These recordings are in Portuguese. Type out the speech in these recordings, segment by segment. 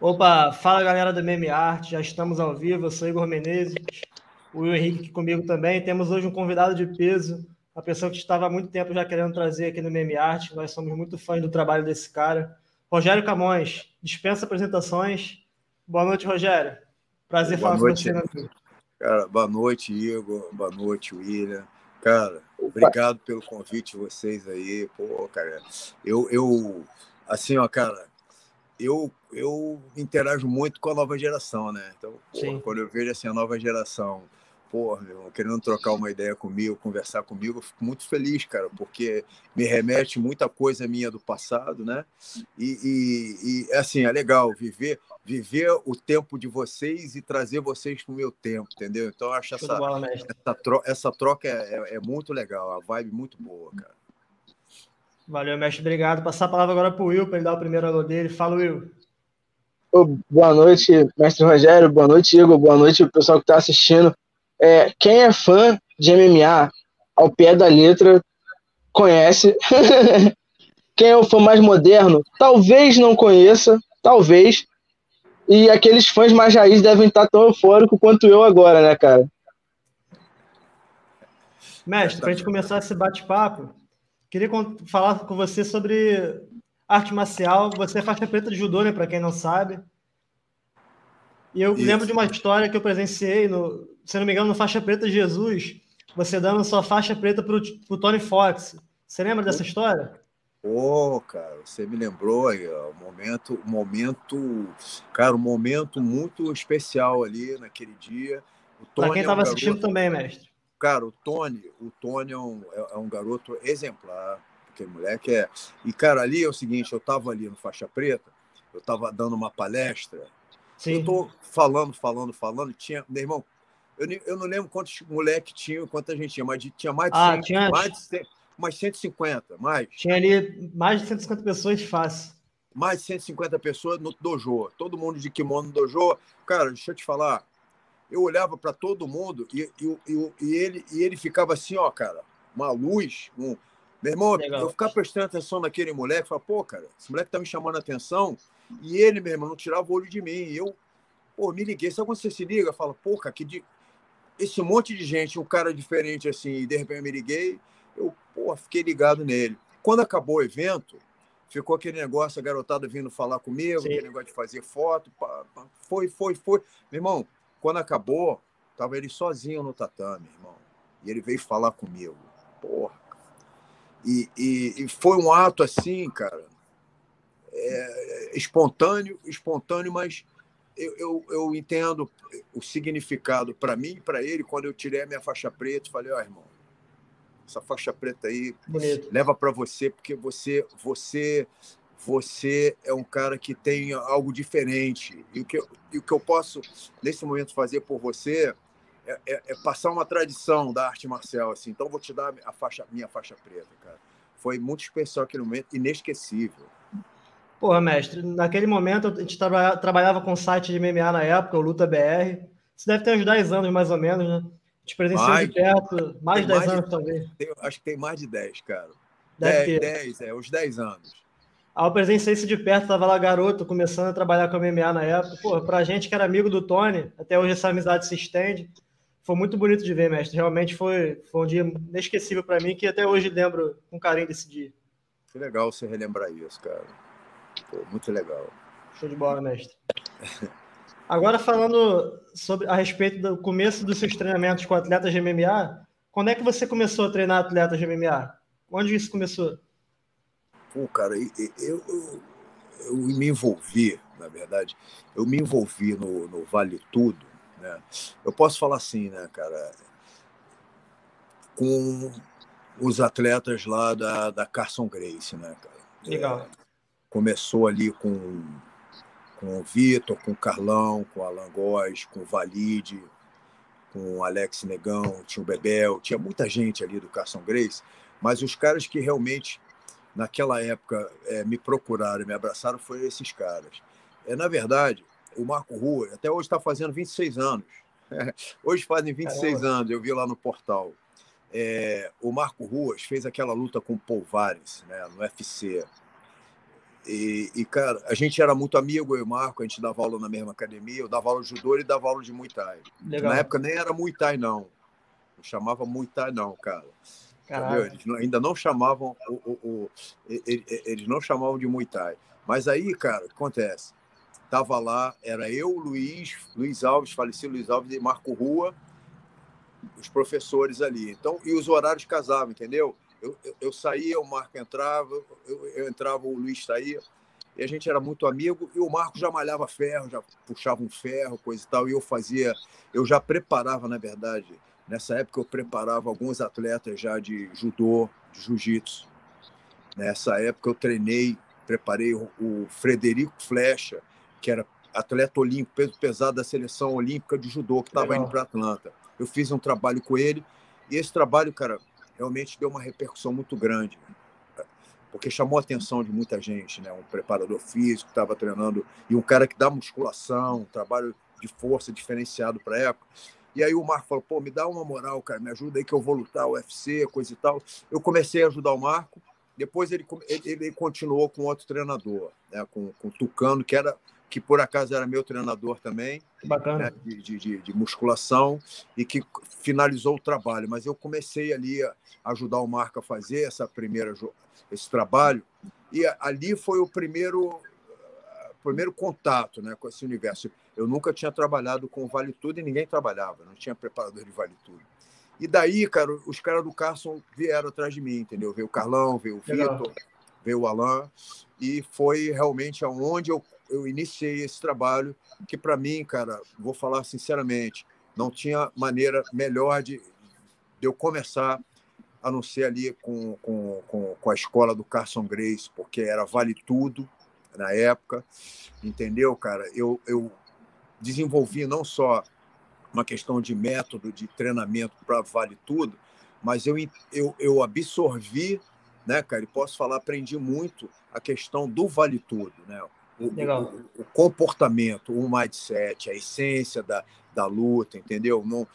Opa, fala galera do Meme Art, já estamos ao vivo, eu sou Igor Menezes, o Will Henrique aqui comigo também. Temos hoje um convidado de peso, uma pessoa que estava há muito tempo já querendo trazer aqui no Meme Art, nós somos muito fãs do trabalho desse cara. Rogério Camões, dispensa apresentações. Boa noite, Rogério. Prazer boa falar noite, com você. Cara, boa noite, Igor. Boa noite, William. Cara, obrigado pelo convite de vocês aí. Pô, cara, eu, eu assim, ó, cara, eu, eu interajo muito com a nova geração, né? Então, porra, quando eu vejo assim, a nova geração, porra, meu, querendo trocar uma ideia comigo, conversar comigo, eu fico muito feliz, cara, porque me remete muita coisa minha do passado, né? E, e, e assim, é legal viver viver o tempo de vocês e trazer vocês para o meu tempo, entendeu? Então, eu acho essa, bola, essa, troca, essa troca é, é, é muito legal, a vibe muito boa, cara. Valeu, mestre. Obrigado. Passar a palavra agora para o Will, para ele dar o primeiro alô dele. Fala, Will. Oh, boa noite, mestre Rogério. Boa noite, Igor. Boa noite, o pessoal que está assistindo. É, quem é fã de MMA ao pé da letra conhece. quem é o fã mais moderno talvez não conheça, talvez. E aqueles fãs mais raiz devem estar tão eufóricos quanto eu agora, né, cara? Mestre, para a gente começar esse bate-papo, Queria falar com você sobre arte marcial. Você é faixa preta de judô, né? Para quem não sabe. E eu Isso. lembro de uma história que eu presenciei, no, se não me engano, no Faixa Preta Jesus, você dando sua faixa preta para o Tony Fox. Você lembra dessa história? Pô, oh, cara, você me lembrou aí, ó, um momento, momento, cara, um momento muito especial ali naquele dia. Para quem estava é um assistindo também, mestre. Cara, o Tony, o Tony é um, é, é um garoto exemplar, aquele moleque é. E, cara, ali é o seguinte: eu estava ali no Faixa Preta, eu estava dando uma palestra. Sim. Eu tô falando, falando, falando. Tinha, meu irmão, eu, eu não lembro quantos moleques tinham, quanta gente tinha, mas tinha mais de, ah, 100, tinha... mais, de mais 150, mais. Tinha ali mais de 150 pessoas fácil. Mais de 150 pessoas no dojo. Todo mundo de kimono no dojo. Cara, deixa eu te falar eu olhava para todo mundo e, e, e, e, ele, e ele ficava assim, ó, cara, uma luz. Um... Meu irmão, Legal. eu ficava prestando atenção naquele moleque, falava, pô, cara, esse moleque tá me chamando a atenção. E ele, meu irmão, não tirava o olho de mim. E eu, pô, me liguei. Sabe quando você se liga? Fala, pô, cara, que de... esse monte de gente, um cara diferente assim, e de repente eu me liguei, eu, pô, fiquei ligado nele. Quando acabou o evento, ficou aquele negócio, a garotada vindo falar comigo, Sim. aquele negócio de fazer foto, pá, pá, foi, foi, foi. Meu irmão, quando acabou, tava ele sozinho no tatame, irmão. E ele veio falar comigo. Porra. E, e, e foi um ato assim, cara, é, espontâneo, espontâneo, mas eu, eu, eu entendo o significado para mim e para ele quando eu tirei a minha faixa preta. Falei, ó, oh, irmão, essa faixa preta aí Bonito. leva para você, porque você, você você é um cara que tem algo diferente. E o que eu, o que eu posso, nesse momento, fazer por você é, é, é, passar uma tradição da arte marcial. Assim. Então, vou te dar a faixa, minha faixa preta, cara. Foi muito especial aquele momento, inesquecível. Porra, mestre, naquele momento a gente tra trabalhava com site de MMA na época, o Luta BR. Isso deve ter uns 10 anos, mais ou menos, né? A gente presenciou mais, de perto, mais de 10 mais anos, de, talvez. Tem, acho que tem mais de 10, cara. Deve 10, 10, é, uns 10 anos. Aí eu presenciei isso de perto, tava lá garoto, começando a trabalhar com a MMA na época. Pô, pra gente que era amigo do Tony, até hoje essa amizade se estende. Foi muito bonito de ver, mestre. Realmente foi, foi um dia inesquecível para mim, que até hoje lembro com carinho desse dia. Que legal você relembrar isso, cara. Pô, muito legal. Show de bola, mestre. Agora falando sobre a respeito do começo dos seus treinamentos com atletas de MMA, quando é que você começou a treinar atletas de MMA? Onde isso começou? Pô, cara, eu, eu, eu me envolvi, na verdade, eu me envolvi no, no Vale Tudo, né? Eu posso falar assim, né, cara, com os atletas lá da, da Carson Grace, né, cara? Legal. É, começou ali com, com o Vitor, com o Carlão, com o Alan Góes, com o Valide, com o Alex Negão, tinha o Bebel, tinha muita gente ali do Carson Grace, mas os caras que realmente naquela época é, me procuraram, me abraçaram, foram esses caras. É, na verdade, o Marco Rua, até hoje está fazendo 26 anos. hoje fazem 26 Caramba. anos, eu vi lá no portal. É, o Marco Ruas fez aquela luta com o Paul Vares, né, no UFC. E, e, cara, a gente era muito amigo, eu e o Marco, a gente dava aula na mesma academia, eu dava aula de judô e dava aula de Muay Thai. Legal. Na época nem era Muay Thai, não. Eu chamava Muay Thai, não, cara. Eles ainda não chamavam o, o, o, eles não chamavam de Muay Thai. Mas aí, cara, o que acontece? Tava lá, era eu, Luiz, Luiz Alves, falecido Luiz Alves e Marco Rua, os professores ali. Então, e os horários casavam, entendeu? Eu, eu, eu saía, o Marco entrava, eu, eu, entrava, o Luiz saía. E a gente era muito amigo. E o Marco já malhava ferro, já puxava um ferro, coisa e tal. E eu fazia, eu já preparava, na verdade, nessa época eu preparava alguns atletas já de judô, de jiu-jitsu. Nessa época eu treinei, preparei o, o Frederico Flecha, que era atleta olímpico, peso pesado da seleção olímpica de judô, que estava indo para Atlanta. Eu fiz um trabalho com ele. E esse trabalho, cara, realmente deu uma repercussão muito grande, porque chamou a atenção de muita gente, né? Um preparador físico que estava treinando e um cara que dá musculação, um trabalho de força diferenciado para a época. E aí o Marco falou: pô, me dá uma moral, cara, me ajuda aí que eu vou lutar o UFC, coisa e tal. Eu comecei a ajudar o Marco. Depois ele, ele, continuou com outro treinador, né? com, com o Tucano, que era que por acaso era meu treinador também, Bacana. Né, de, de, de, musculação, e que finalizou o trabalho. Mas eu comecei ali a ajudar o Marco a fazer essa primeira, esse trabalho, e ali foi o primeiro, primeiro contato né, com esse universo. Eu nunca tinha trabalhado com Vale Tudo e ninguém trabalhava, não tinha preparador de Vale Tudo. E daí, cara, os caras do Carson vieram atrás de mim, entendeu? Veio o Carlão, veio o Vitor, veio o Alain, e foi realmente aonde eu eu iniciei esse trabalho, que para mim, cara, vou falar sinceramente, não tinha maneira melhor de, de eu começar a não ser ali com, com, com, com, a escola do Carson Grace, porque era vale tudo na época, entendeu, cara? Eu, eu desenvolvi não só uma questão de método de treinamento para vale tudo, mas eu, eu, eu absorvi, né, cara, e posso falar, aprendi muito a questão do vale tudo, né? o, o, o, comportamento, o mindset, a essência da, da luta, entendeu? Não,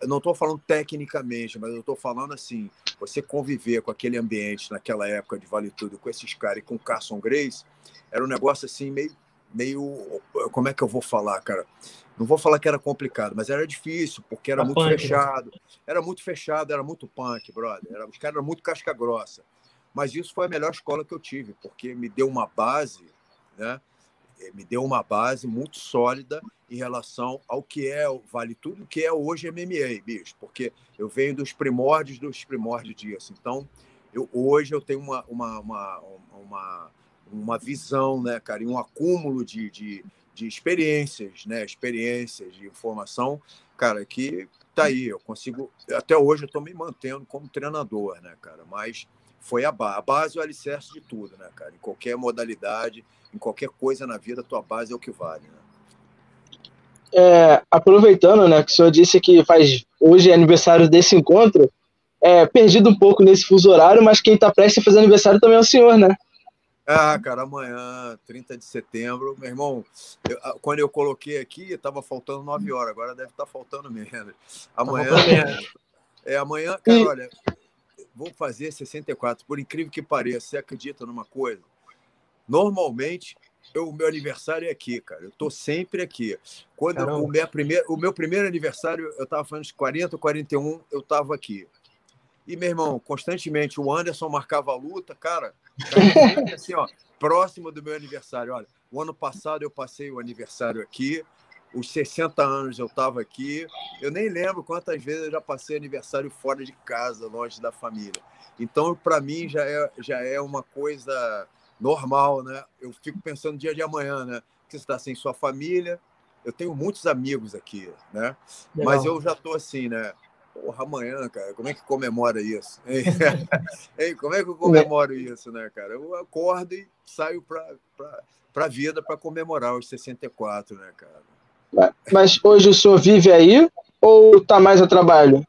eu não estou falando tecnicamente, mas eu estou falando assim, você conviver com aquele ambiente naquela época de Vale Tudo, com esses caras e com Carson Grace, era um negócio assim meio, meio, como é que eu vou falar, cara? Não vou falar que era complicado, mas era difícil, porque era muito punk, né? fechado. Era muito fechado, era muito punk, brother. Era, os caras eram muito casca grossa. Mas isso foi a melhor escola que eu tive, porque me deu uma base né? Eh, me deu uma base muito sólida em relação ao que é Vale Tudo, que é hoje MMA, bicho, porque eu venho dos primórdios dos primórdios disso. Então, eu, hoje eu tenho uma, uma, uma, uma, uma visão, né, cara, e um acúmulo de, de, de experiências, né, experiências de informação, cara, que tá aí. Eu consigo, até hoje eu estou me mantendo como treinador, né, cara, mas foi a base. A base o alicerce de tudo, né, cara? Em qualquer modalidade, em qualquer coisa na vida, a tua base é o que vale, né? É, aproveitando, né, que o senhor disse que faz hoje é aniversário desse encontro, é, perdido um pouco nesse fuso horário, mas quem está prestes a fazer aniversário também é o senhor, né? Ah, cara, amanhã, 30 de setembro, meu irmão, eu, quando eu coloquei aqui, estava faltando 9 horas, agora deve estar tá faltando menos. Amanhã. Tá é, amanhã, cara, e... olha, vou fazer 64, por incrível que pareça, você acredita numa coisa? Normalmente, o meu aniversário é aqui, cara. Eu tô sempre aqui. Quando o, meu primeiro, o meu primeiro aniversário, eu tava falando de 40, 41, eu tava aqui. E, meu irmão, constantemente o Anderson marcava a luta, cara, assim, ó, próximo do meu aniversário. Olha, o ano passado eu passei o aniversário aqui, os 60 anos eu estava aqui. Eu nem lembro quantas vezes eu já passei aniversário fora de casa, longe da família. Então, para mim, já é, já é uma coisa normal, né? Eu fico pensando no dia de amanhã, né? Que você está sem sua família. Eu tenho muitos amigos aqui, né? Legal. Mas eu já estou assim, né? Porra, amanhã, cara, como é que comemora isso? Como é que eu comemoro isso, né, cara? Eu acordo e saio para a vida para comemorar os 64, né, cara? Mas hoje o senhor vive aí ou está mais a trabalho?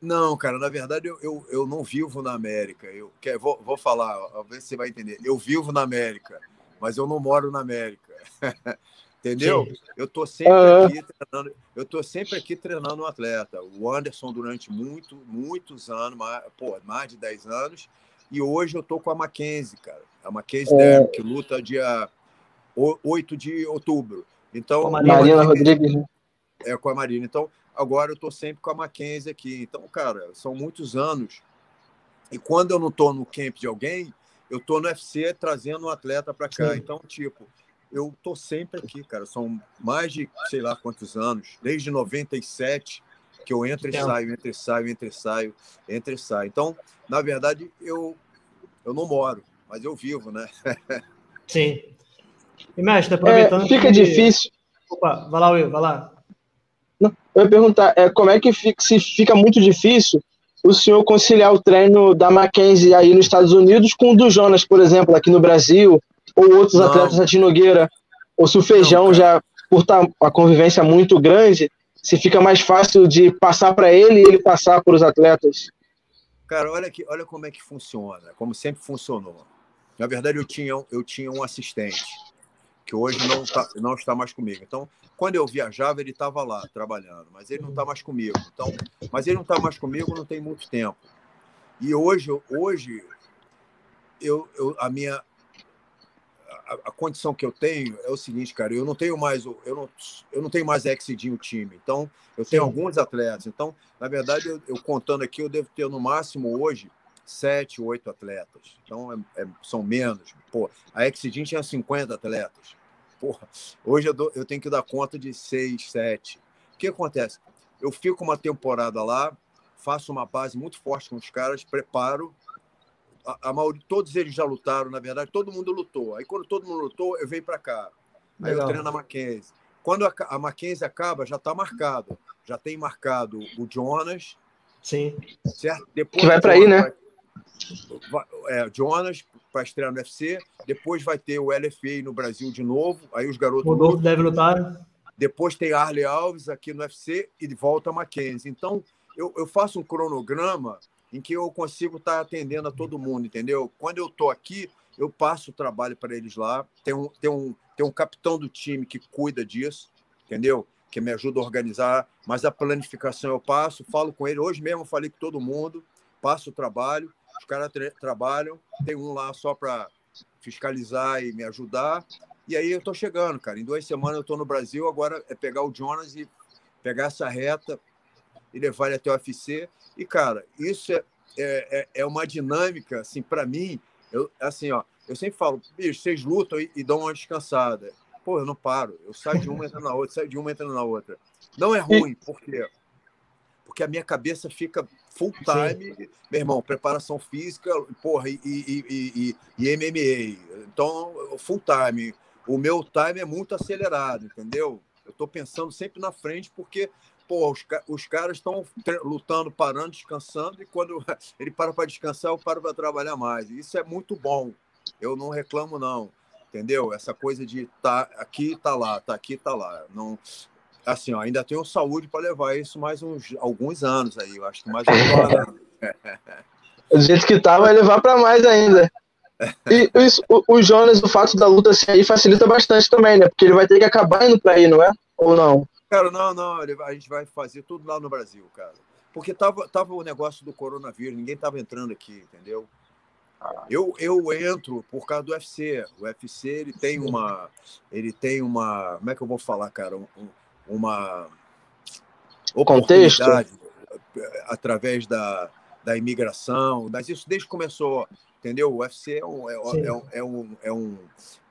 Não, cara, na verdade eu, eu, eu não vivo na América. Eu quer, vou, vou falar, a ver se você vai entender. Eu vivo na América, mas eu não moro na América. Entendeu? Sim. Eu tô sempre uhum. aqui treinando, eu tô sempre aqui treinando um atleta. O Anderson durante muito, muitos anos, mais, pô, mais de 10 anos, E hoje eu tô com a Mackenzie, cara. A Mackenzie é... que luta dia 8 de outubro. Então, com a Marina Rodrigues, né? É, com a Marina. Então, agora eu tô sempre com a Mackenzie aqui. Então, cara, são muitos anos. E quando eu não tô no camp de alguém, eu tô no UFC trazendo um atleta para cá. Sim. Então, tipo, eu tô sempre aqui, cara. São mais de sei lá quantos anos, desde 97 que eu entro e é. saio, entro e saio, entro e saio, entro e saio. Então, na verdade, eu eu não moro, mas eu vivo, né? Sim. E mestre, aproveitando. É, fica que... difícil. Opa, vai lá, Will, vai lá. Não, eu ia perguntar, é, como é que fica, se fica muito difícil o senhor conciliar o treino da Mackenzie aí nos Estados Unidos com o do Jonas, por exemplo, aqui no Brasil, ou outros não. atletas da Tinogueira, ou se o Feijão não, já, por tá uma convivência muito grande, se fica mais fácil de passar para ele e ele passar para os atletas? Cara, olha, que, olha como é que funciona, como sempre funcionou. Na verdade, eu tinha, eu tinha um assistente, que hoje não, tá, não está mais comigo. Então, quando eu viajava, ele estava lá trabalhando, mas ele não está mais comigo. Então, mas ele não está mais comigo não tem muito tempo. E hoje, hoje eu, eu a minha a, a, condição que eu tenho é o seguinte, cara, eu não tenho mais eu não, eu não tenho mais Exidinho time. Então, eu tenho Sim. alguns atletas. Então, na verdade, eu, eu, contando aqui, eu devo ter no máximo hoje sete, oito atletas. Então, é, é, são menos. Pô, a Exidinho tinha 50 atletas porra, hoje eu, dou, eu tenho que dar conta de seis, sete. O que acontece? Eu fico uma temporada lá, faço uma base muito forte com os caras, preparo. A, a maioria, todos eles já lutaram, na verdade, todo mundo lutou. Aí quando todo mundo lutou, eu venho para cá. Aí Legal. eu treino a Mackenzie. Quando a, a Mackenzie acaba, já está marcado. Já tem marcado o Jonas. Sim. Certo? Depois que vai para aí, né? Vai, é, Jonas, para estrear no UFC. Depois vai ter o LFA no Brasil de novo. Aí os garotos. Rodolfo deve lutar. Depois tem Arley Alves aqui no UFC e volta a Mackenzie. Então, eu, eu faço um cronograma em que eu consigo estar tá atendendo a todo mundo, entendeu? Quando eu estou aqui, eu passo o trabalho para eles lá. Tem um, tem, um, tem um capitão do time que cuida disso, entendeu? Que me ajuda a organizar, mas a planificação eu passo, falo com ele. Hoje mesmo eu falei com todo mundo, passo o trabalho os caras tra trabalham, tem um lá só para fiscalizar e me ajudar. E aí eu estou chegando, cara. Em duas semanas eu estou no Brasil, agora é pegar o Jonas e pegar essa reta e levar ele até o UFC. E, cara, isso é, é, é uma dinâmica, assim, para mim, eu, assim, ó, eu sempre falo, bicho, vocês lutam e, e dão uma descansada. Pô, eu não paro. Eu saio de uma entrando na outra, saio de uma entrando na outra. Não é ruim, por quê? Porque a minha cabeça fica full time, Sim. meu irmão, preparação física, porra, e, e, e, e, MMA. Então, full time. O meu time é muito acelerado, entendeu? Eu estou pensando sempre na frente, porque pô, os, os caras estão lutando, parando, descansando, e quando ele para para descansar, eu paro para trabalhar mais. Isso é muito bom. Eu não reclamo, não. Entendeu? Essa coisa de tá aqui, tá lá, tá aqui, tá lá. Não, assim, ó, ainda tenho saúde para levar isso mais uns alguns anos aí. Eu acho que mais. Do jeito que tá, vai levar para mais ainda. E isso, o, o, Jonas, o fato da luta assim, aí facilita bastante também, né? Porque ele vai ter que acabar indo para aí, não é? Ou não? Cara, não, não. A gente vai fazer tudo lá no Brasil, cara. Porque tava, tava o negócio do coronavírus, ninguém tava entrando aqui, entendeu? Eu, eu entro por causa do UFC. O UFC ele tem uma, ele tem uma, como é que eu vou falar, cara? Um, uma oportunidade Contexto. através da, da imigração, mas isso desde que começou, entendeu? O UFC é um, é, é, é, um, é um,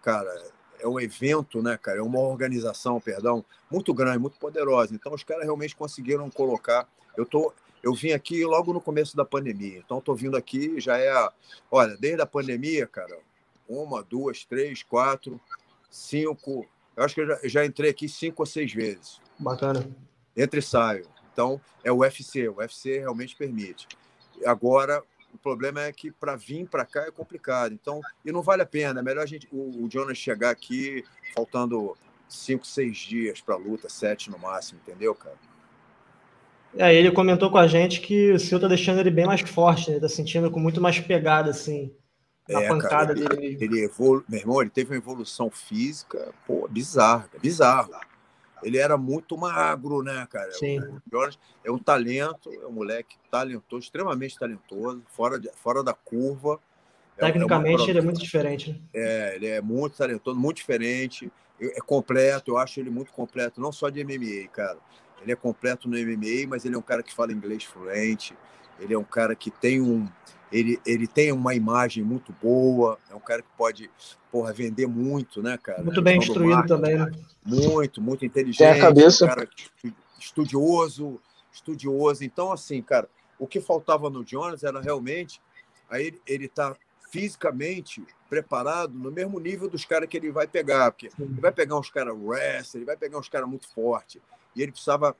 cara, é um evento, né, cara? É uma organização, perdão, muito grande, muito poderosa. Então os caras realmente conseguiram colocar. Eu tô, eu vim aqui logo no começo da pandemia, então estou vindo aqui já é, olha, desde a pandemia, cara, uma, duas, três, quatro, cinco, eu acho que eu já, já entrei aqui cinco ou seis vezes. Bacana. Entre e saio. Então, é o UFC. O UFC realmente permite. Agora, o problema é que para vir para cá é complicado. Então, e não vale a pena. É melhor a gente, o, o Jonas chegar aqui faltando cinco, seis dias para a luta, sete no máximo, entendeu, cara? É, ele comentou com a gente que o senhor tá deixando ele bem mais forte, né? Tá sentindo com muito mais pegada, assim é, pancada cara, dele. Ele, evolu... Meu irmão, ele teve uma evolução física, pô, bizarra, bizarro. Ele era muito magro, né, cara? Sim. O é um talento, é um moleque talentoso, extremamente talentoso, fora, de, fora da curva. Tecnicamente, é uma... ele é muito diferente. Né? É, ele é muito talentoso, muito diferente. É completo, eu acho ele muito completo, não só de MMA, cara. Ele é completo no MMA, mas ele é um cara que fala inglês fluente. Ele é um cara que tem um, ele, ele tem uma imagem muito boa, é um cara que pode porra, vender muito, né, cara? Muito bem instruído também, né? Muito, muito inteligente. Tem a cabeça. Um cara estudioso, estudioso. Então, assim, cara, o que faltava no Jonas era realmente aí ele tá fisicamente preparado no mesmo nível dos caras que ele vai pegar, porque ele vai pegar uns caras wrestler, ele vai pegar uns caras muito fortes, e ele precisava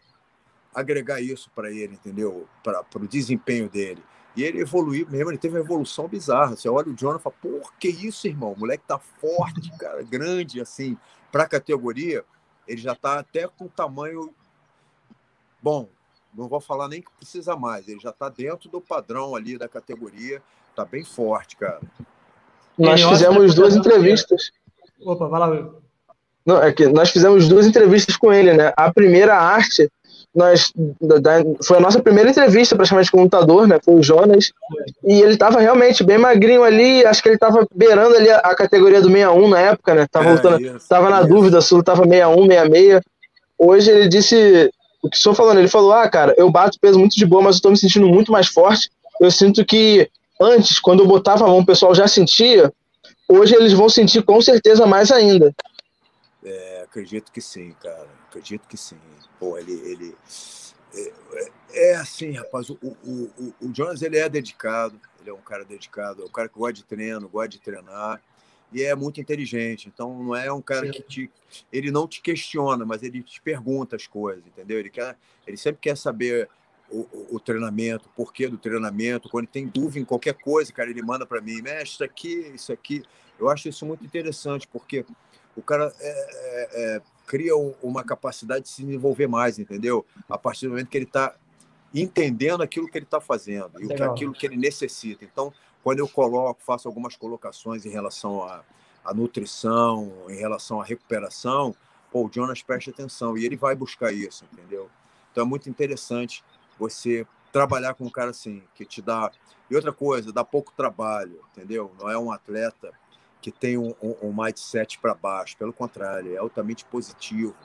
agregar isso para ele, entendeu? Para o desempenho dele. E ele evoluiu mesmo, ele teve uma evolução bizarra. Você olha o Jonathan e fala, por que isso, irmão? O moleque tá forte, cara, grande, assim, para a categoria. Ele já tá até com tamanho bom. Não vou falar nem que precisa mais. Ele já tá dentro do padrão ali da categoria. Tá bem forte, cara. Nós fizemos duas entrevistas. Opa, vai lá. Não, é que nós fizemos duas entrevistas com ele, né? A primeira arte nós foi a nossa primeira entrevista praticamente com o lutador, né? Foi o Jonas. E ele tava realmente bem magrinho ali, acho que ele tava beirando ali a, a categoria do 61 na época, né? Tava, é, lutando, isso, tava na dúvida se ele tava 61, 66. Hoje ele disse o que senhor falando, ele falou: "Ah, cara, eu bato peso muito de boa, mas eu tô me sentindo muito mais forte. Eu sinto que antes, quando eu botava a mão, o pessoal já sentia. Hoje eles vão sentir com certeza mais ainda." É, acredito que sim, cara. Acredito que sim. Pô, ele. ele é, é, é assim, rapaz. O, o, o, o, Jonas ele é dedicado, ele é um cara dedicado, é um cara que gosta de treino, gosta de treinar e é muito inteligente. Então não é um cara Sim. que te, ele não te questiona, mas ele te pergunta as coisas, entendeu? Ele quer, ele sempre quer saber o, o, o treinamento, o porquê do treinamento. Quando tem dúvida em qualquer coisa, cara, ele manda para mim, mestre, isso aqui, isso aqui. Eu acho isso muito interessante porque o cara é, é, é cria uma capacidade de se desenvolver mais, entendeu? A partir do momento que ele está entendendo aquilo que ele está fazendo e Legal. aquilo que ele necessita. Então, quando eu coloco, faço algumas colocações em relação à, à nutrição, em relação à recuperação, pô, o Jonas presta atenção e ele vai buscar isso, entendeu? Então é muito interessante você trabalhar com um cara assim, que te dá. E outra coisa, dá pouco trabalho, entendeu? Não é um atleta que tem um, um, um mindset para baixo. Pelo contrário, é altamente positivo.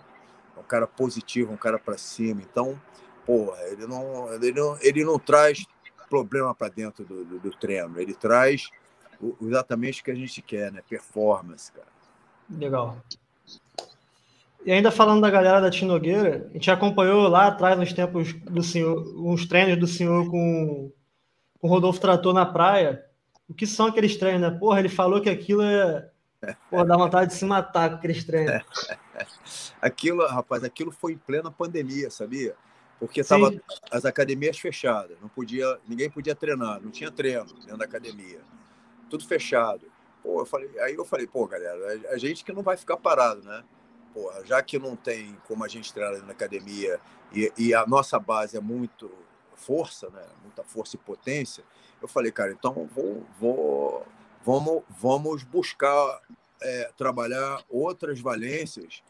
É um cara positivo, um cara para cima. Então, porra, ele não, ele não, ele não traz problema para dentro do, do, do, treino. Ele traz o, exatamente o que a gente quer, né? Performance, cara. Legal. E ainda falando da galera da Tinogueira, a gente acompanhou lá atrás nos tempos do senhor, uns treinos do senhor com, com o Rodolfo Trator na praia o que são aqueles treinos, né? Porra, ele falou que aquilo é. Porra, dá vontade de se matar com aqueles treinos. aquilo, rapaz, aquilo foi em plena pandemia, sabia? Porque tava as academias fechadas, não podia, ninguém podia treinar, não tinha treino dentro da academia. Tudo fechado. Pô, eu falei, aí eu falei, pô, galera, a gente que não vai ficar parado, né? Porra, já que não tem como a gente treinar na academia e, e a nossa base é muito força, né? Muita força e potência eu falei, cara, então vou, vou vamos, vamos buscar é, trabalhar outras valências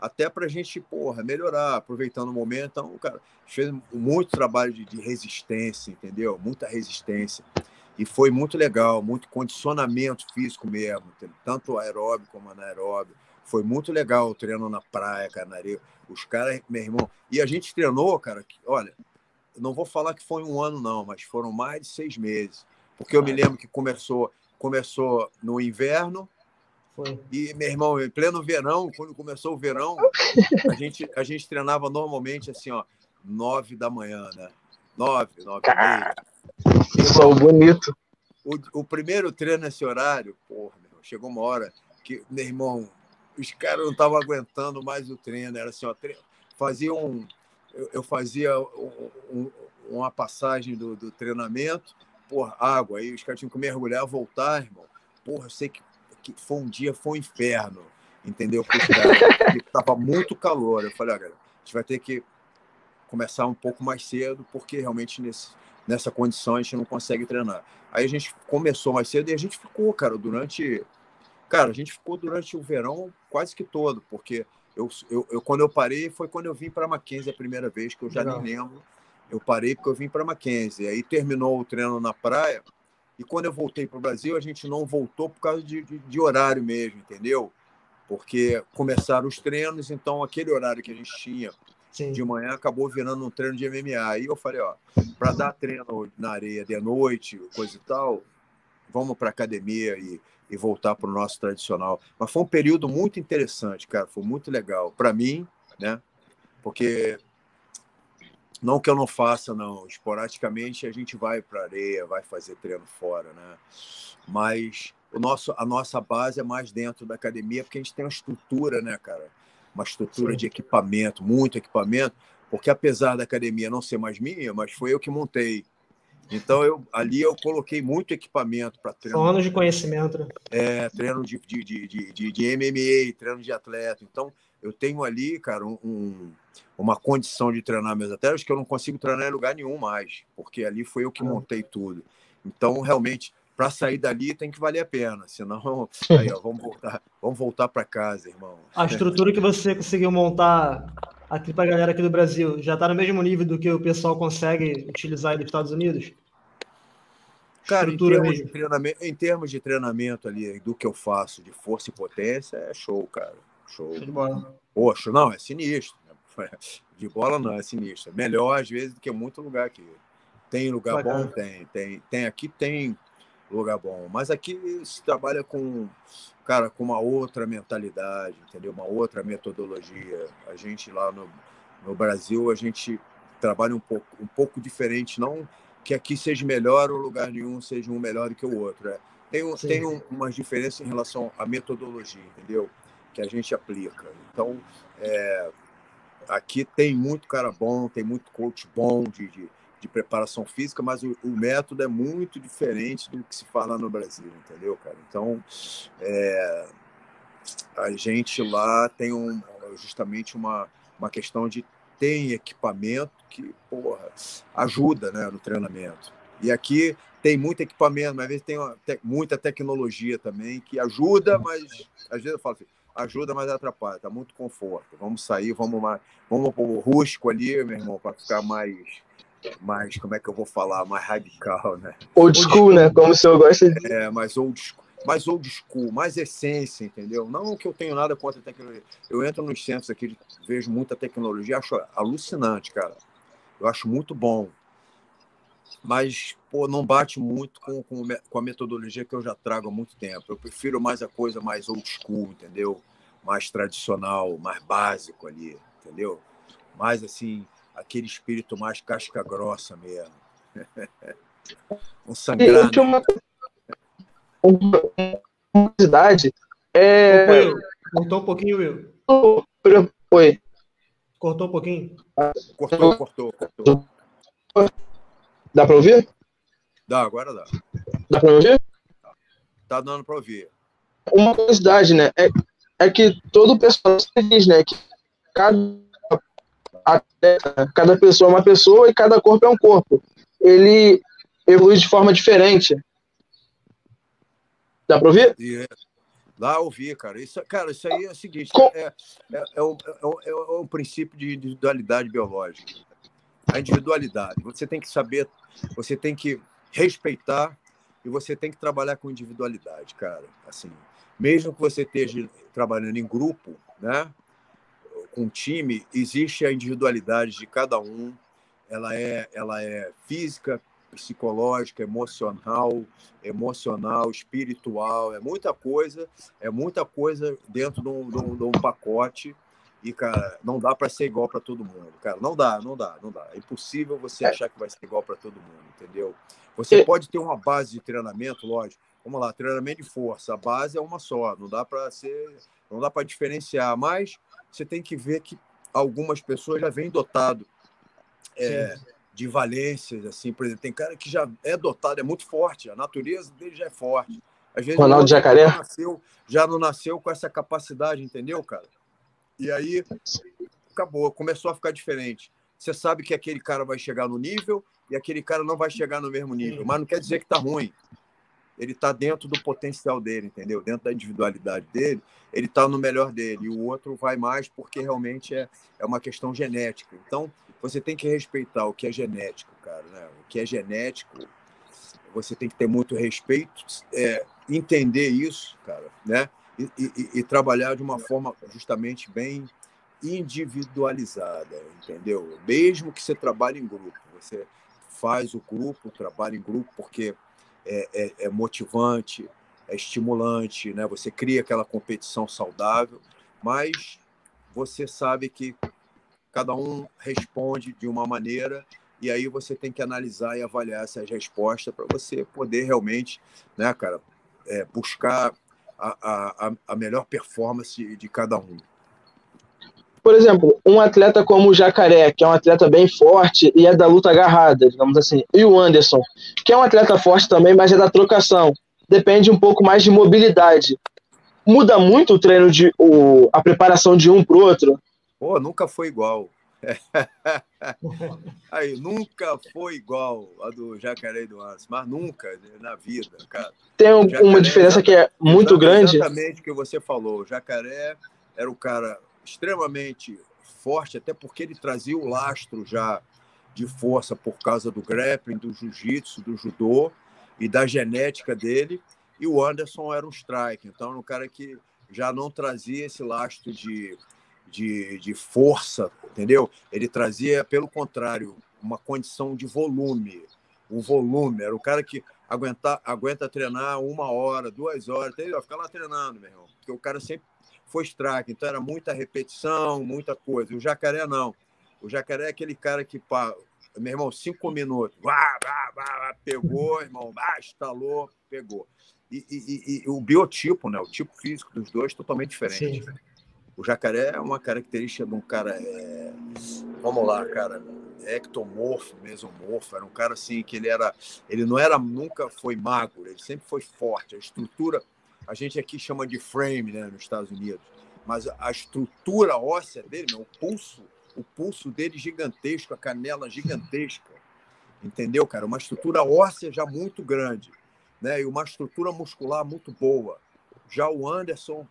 até para a gente, porra, melhorar, aproveitando o momento. Então, cara, fez muito trabalho de, de, resistência, entendeu? Muita resistência. E foi muito legal, muito condicionamento físico mesmo, tanto aeróbio como anaeróbio. Foi muito legal o treino na praia, cara, na areia. Os caras, meu irmão. E a gente treinou, cara, que, olha, não vou falar que foi um ano, não, mas foram mais de seis meses. Porque eu me lembro que começou, começou no inverno. Foi. E, meu irmão, em pleno verão, quando começou o verão, a gente, a gente treinava normalmente assim, ó, nove da manhã, né? Nove, nove e meia. Sol bonito. O, o primeiro treino nesse horário, porra, meu, chegou uma hora que, meu irmão, os caras não estavam aguentando mais o treino. Era assim, ó, fazia um, eu, eu fazia um, um, uma passagem do, do treinamento, por água, aí os caras tinham que mergulhar, voltar, irmão. Porra, eu sei que, que foi um dia, foi um inferno, entendeu? Porque estava muito calor. Eu falei, olha, a gente vai ter que começar um pouco mais cedo, porque realmente nesse, nessa condição a gente não consegue treinar. Aí a gente começou mais cedo e a gente ficou, cara, durante. Cara, a gente ficou durante o verão quase que todo, porque eu, eu, eu, quando eu parei foi quando eu vim para Mackenzie a primeira vez, que eu já Legal. nem lembro. Eu parei porque eu vim para Mackenzie. Aí terminou o treino na praia. E quando eu voltei para o Brasil, a gente não voltou por causa de, de, de, horário mesmo, entendeu? Porque começaram os treinos, então aquele horário que a gente tinha Sim. de manhã acabou virando um treino de MMA. Aí eu falei, ó, para dar treino na areia de noite, coisa e tal, vamos para academia e, e voltar para o nosso tradicional. Mas foi um período muito interessante, cara, foi muito legal para mim, né? Porque não que eu não faça, não. Esporadicamente a gente vai para areia, vai fazer treino fora, né? Mas o nosso, a nossa base é mais dentro da academia, porque a gente tem uma estrutura, né, cara? Uma estrutura Sim. de equipamento, muito equipamento, porque apesar da academia não ser mais minha, mas foi eu que montei. Então eu ali eu coloquei muito equipamento para treino. São anos de conhecimento. Né? É, treino de, de, de, de, de MMA, treino de atleta. Então eu tenho ali, cara, um, uma condição de treinar meus atletas que eu não consigo treinar em lugar nenhum mais, porque ali foi eu que montei tudo. Então, realmente, para sair dali tem que valer a pena, senão aí, ó, vamos voltar, vamos voltar para casa, irmão. A estrutura que você conseguiu montar aqui para a galera aqui do Brasil já está no mesmo nível do que o pessoal consegue utilizar aí nos Estados Unidos? Cara, em termos, de treinamento, em termos de treinamento ali, do que eu faço de força e potência, é show, cara. Show. show de bola. Poxa, não, é sinistro. De bola não, é sinistro. Melhor, às vezes, do que muito lugar aqui. Tem lugar Bacana. bom? Tem. Tem, tem. Aqui tem lugar bom. Mas aqui se trabalha com, cara, com uma outra mentalidade, entendeu? Uma outra metodologia. A gente lá no, no Brasil, a gente trabalha um pouco, um pouco diferente. Não que aqui seja melhor ou lugar nenhum seja um melhor do que o outro. É. Tem, um, tem um, umas diferenças em relação à metodologia, entendeu? Que a gente aplica. Então, é, aqui tem muito cara bom, tem muito coach bom de, de, de preparação física, mas o, o, método é muito diferente do que se fala no Brasil, entendeu, cara? Então, é, a gente lá tem um, justamente uma, uma questão de ter equipamento que, porra, ajuda né, no treinamento. E aqui tem muito equipamento, mas às vezes tem uma, te, muita tecnologia também que ajuda, mas às vezes eu falo assim, ajuda, mas atrapalha. Tá muito conforto. Vamos sair, vamos mais, vamos o rústico ali, meu irmão, para ficar mais, mais, como é que eu vou falar, mais radical, né? Old school, né? Como o senhor gosta de. É, mais old school. Mais old school, mais essência, entendeu? Não que eu tenho nada contra a tecnologia. Eu entro nos centros aqui, vejo muita tecnologia, acho alucinante, cara. Eu acho muito bom mas pô, não bate muito com, com, com, a metodologia que eu já trago há muito tempo. Eu prefiro mais a coisa mais old school, entendeu? Mais tradicional, mais básico ali, entendeu? Mais assim, aquele espírito mais casca grossa mesmo. um sangrado. Uma, uma curiosidade é. Cortou um pouquinho, Will. Oi. Cortou um pouquinho? Cortou, cortou, cortou. Dá para ouvir? Dá, agora dá. Dá para ouvir? Tá dando para ouvir. Uma curiosidade, né? É, é que todo pessoal diz, né? Que cada, cada pessoa é uma pessoa e cada corpo é um corpo. Ele evolui de forma diferente. Dá para ouvir? Yeah. Lá ouvir, cara. Isso, cara, isso aí é o seguinte: é, é, é, um, é, um, é um princípio de individualidade biológica. A individualidade. Você tem que saber você tem que respeitar e você tem que trabalhar com individualidade, cara. Assim, mesmo que você esteja trabalhando em grupo, né, com um time, existe a individualidade de cada um. Ela é, ela é física, psicológica, emocional, emocional, espiritual, é muita coisa, é muita coisa dentro de um, de um, de um pacote e, cara, não dá para ser igual para todo mundo, cara. Não dá, não dá, não dá. É impossível você é. achar que vai ser igual para todo mundo, entendeu? Você pode ter uma base de treinamento, lógico. Vamos lá, treinamento de força. A base é uma só, não dá para ser, não dá para diferenciar, mas você tem que ver que algumas pessoas já vêm dotado é, de valências, assim, por exemplo, tem cara que já é dotado, é muito forte, a natureza dele já é forte. Às vezes Ronaldo Jacaré já, nasceu, já não nasceu com essa capacidade, entendeu, cara? E aí acabou, começou a ficar diferente. Você sabe que aquele cara vai chegar no nível e aquele cara não vai chegar no mesmo nível, mas não quer dizer que está ruim. Ele está dentro do potencial dele, entendeu? Dentro da individualidade dele, ele está no melhor dele. E o outro vai mais porque realmente é, é uma questão genética. Então, você tem que respeitar o que é genético, cara. Né? O que é genético, você tem que ter muito respeito, é, entender isso, cara, né? E, e, e, trabalhar de uma forma justamente bem individualizada, entendeu? Mesmo que você trabalhe em grupo, você faz o grupo, trabalha em grupo, porque é, é, é motivante, é estimulante, né? Você cria aquela competição saudável, mas você sabe que cada um responde de uma maneira e aí você tem que analisar e avaliar essas respostas para você poder realmente, né, cara, é, buscar a, a, a melhor performance de cada um. Por exemplo, um atleta como o Jacaré, que é um atleta bem forte e é da luta agarrada, digamos assim, e o Anderson, que é um atleta forte também, mas é da trocação, depende um pouco mais de mobilidade. Muda muito o treino de o, a preparação de um para o outro? Pô, nunca foi igual. Aí, nunca foi igual a do Jacaré e do Anderson, mas nunca na vida, cara. Tem uma diferença que é muito grande. Exatamente o que você falou. O Jacaré era um cara extremamente forte, até porque ele trazia o lastro já de força por causa do grappling, do jiu-jitsu, do judô e da genética dele. E o Anderson era um strike, então era um cara que já não trazia esse lastro de de, de força, entendeu? Ele trazia, pelo contrário, uma condição de volume. O volume, era o cara que aguenta, aguenta treinar uma hora, duas horas, entendeu? Fica lá treinando, meu irmão. Porque o cara sempre foi strike, então era muita repetição, muita coisa. O jacaré não. O jacaré é aquele cara que, pá, meu irmão, cinco minutos, vá, vá, vá, pegou, irmão, vá, estalou, pegou. E, e, e, o biotipo, né? O tipo físico dos dois totalmente diferente. Sim. O jacaré é uma característica de um cara. É... Vamos lá, cara. Ectomorfo, mesomorfo. Era um cara assim que ele era. Ele não era, nunca foi magro, ele sempre foi forte. A estrutura, a gente aqui chama de frame, né, nos Estados Unidos. Mas a estrutura óssea dele, meu, o pulso, o pulso dele gigantesco, a canela gigantesca. Entendeu, cara? Uma estrutura óssea já muito grande, né? E uma estrutura muscular muito boa. Já o Anderson,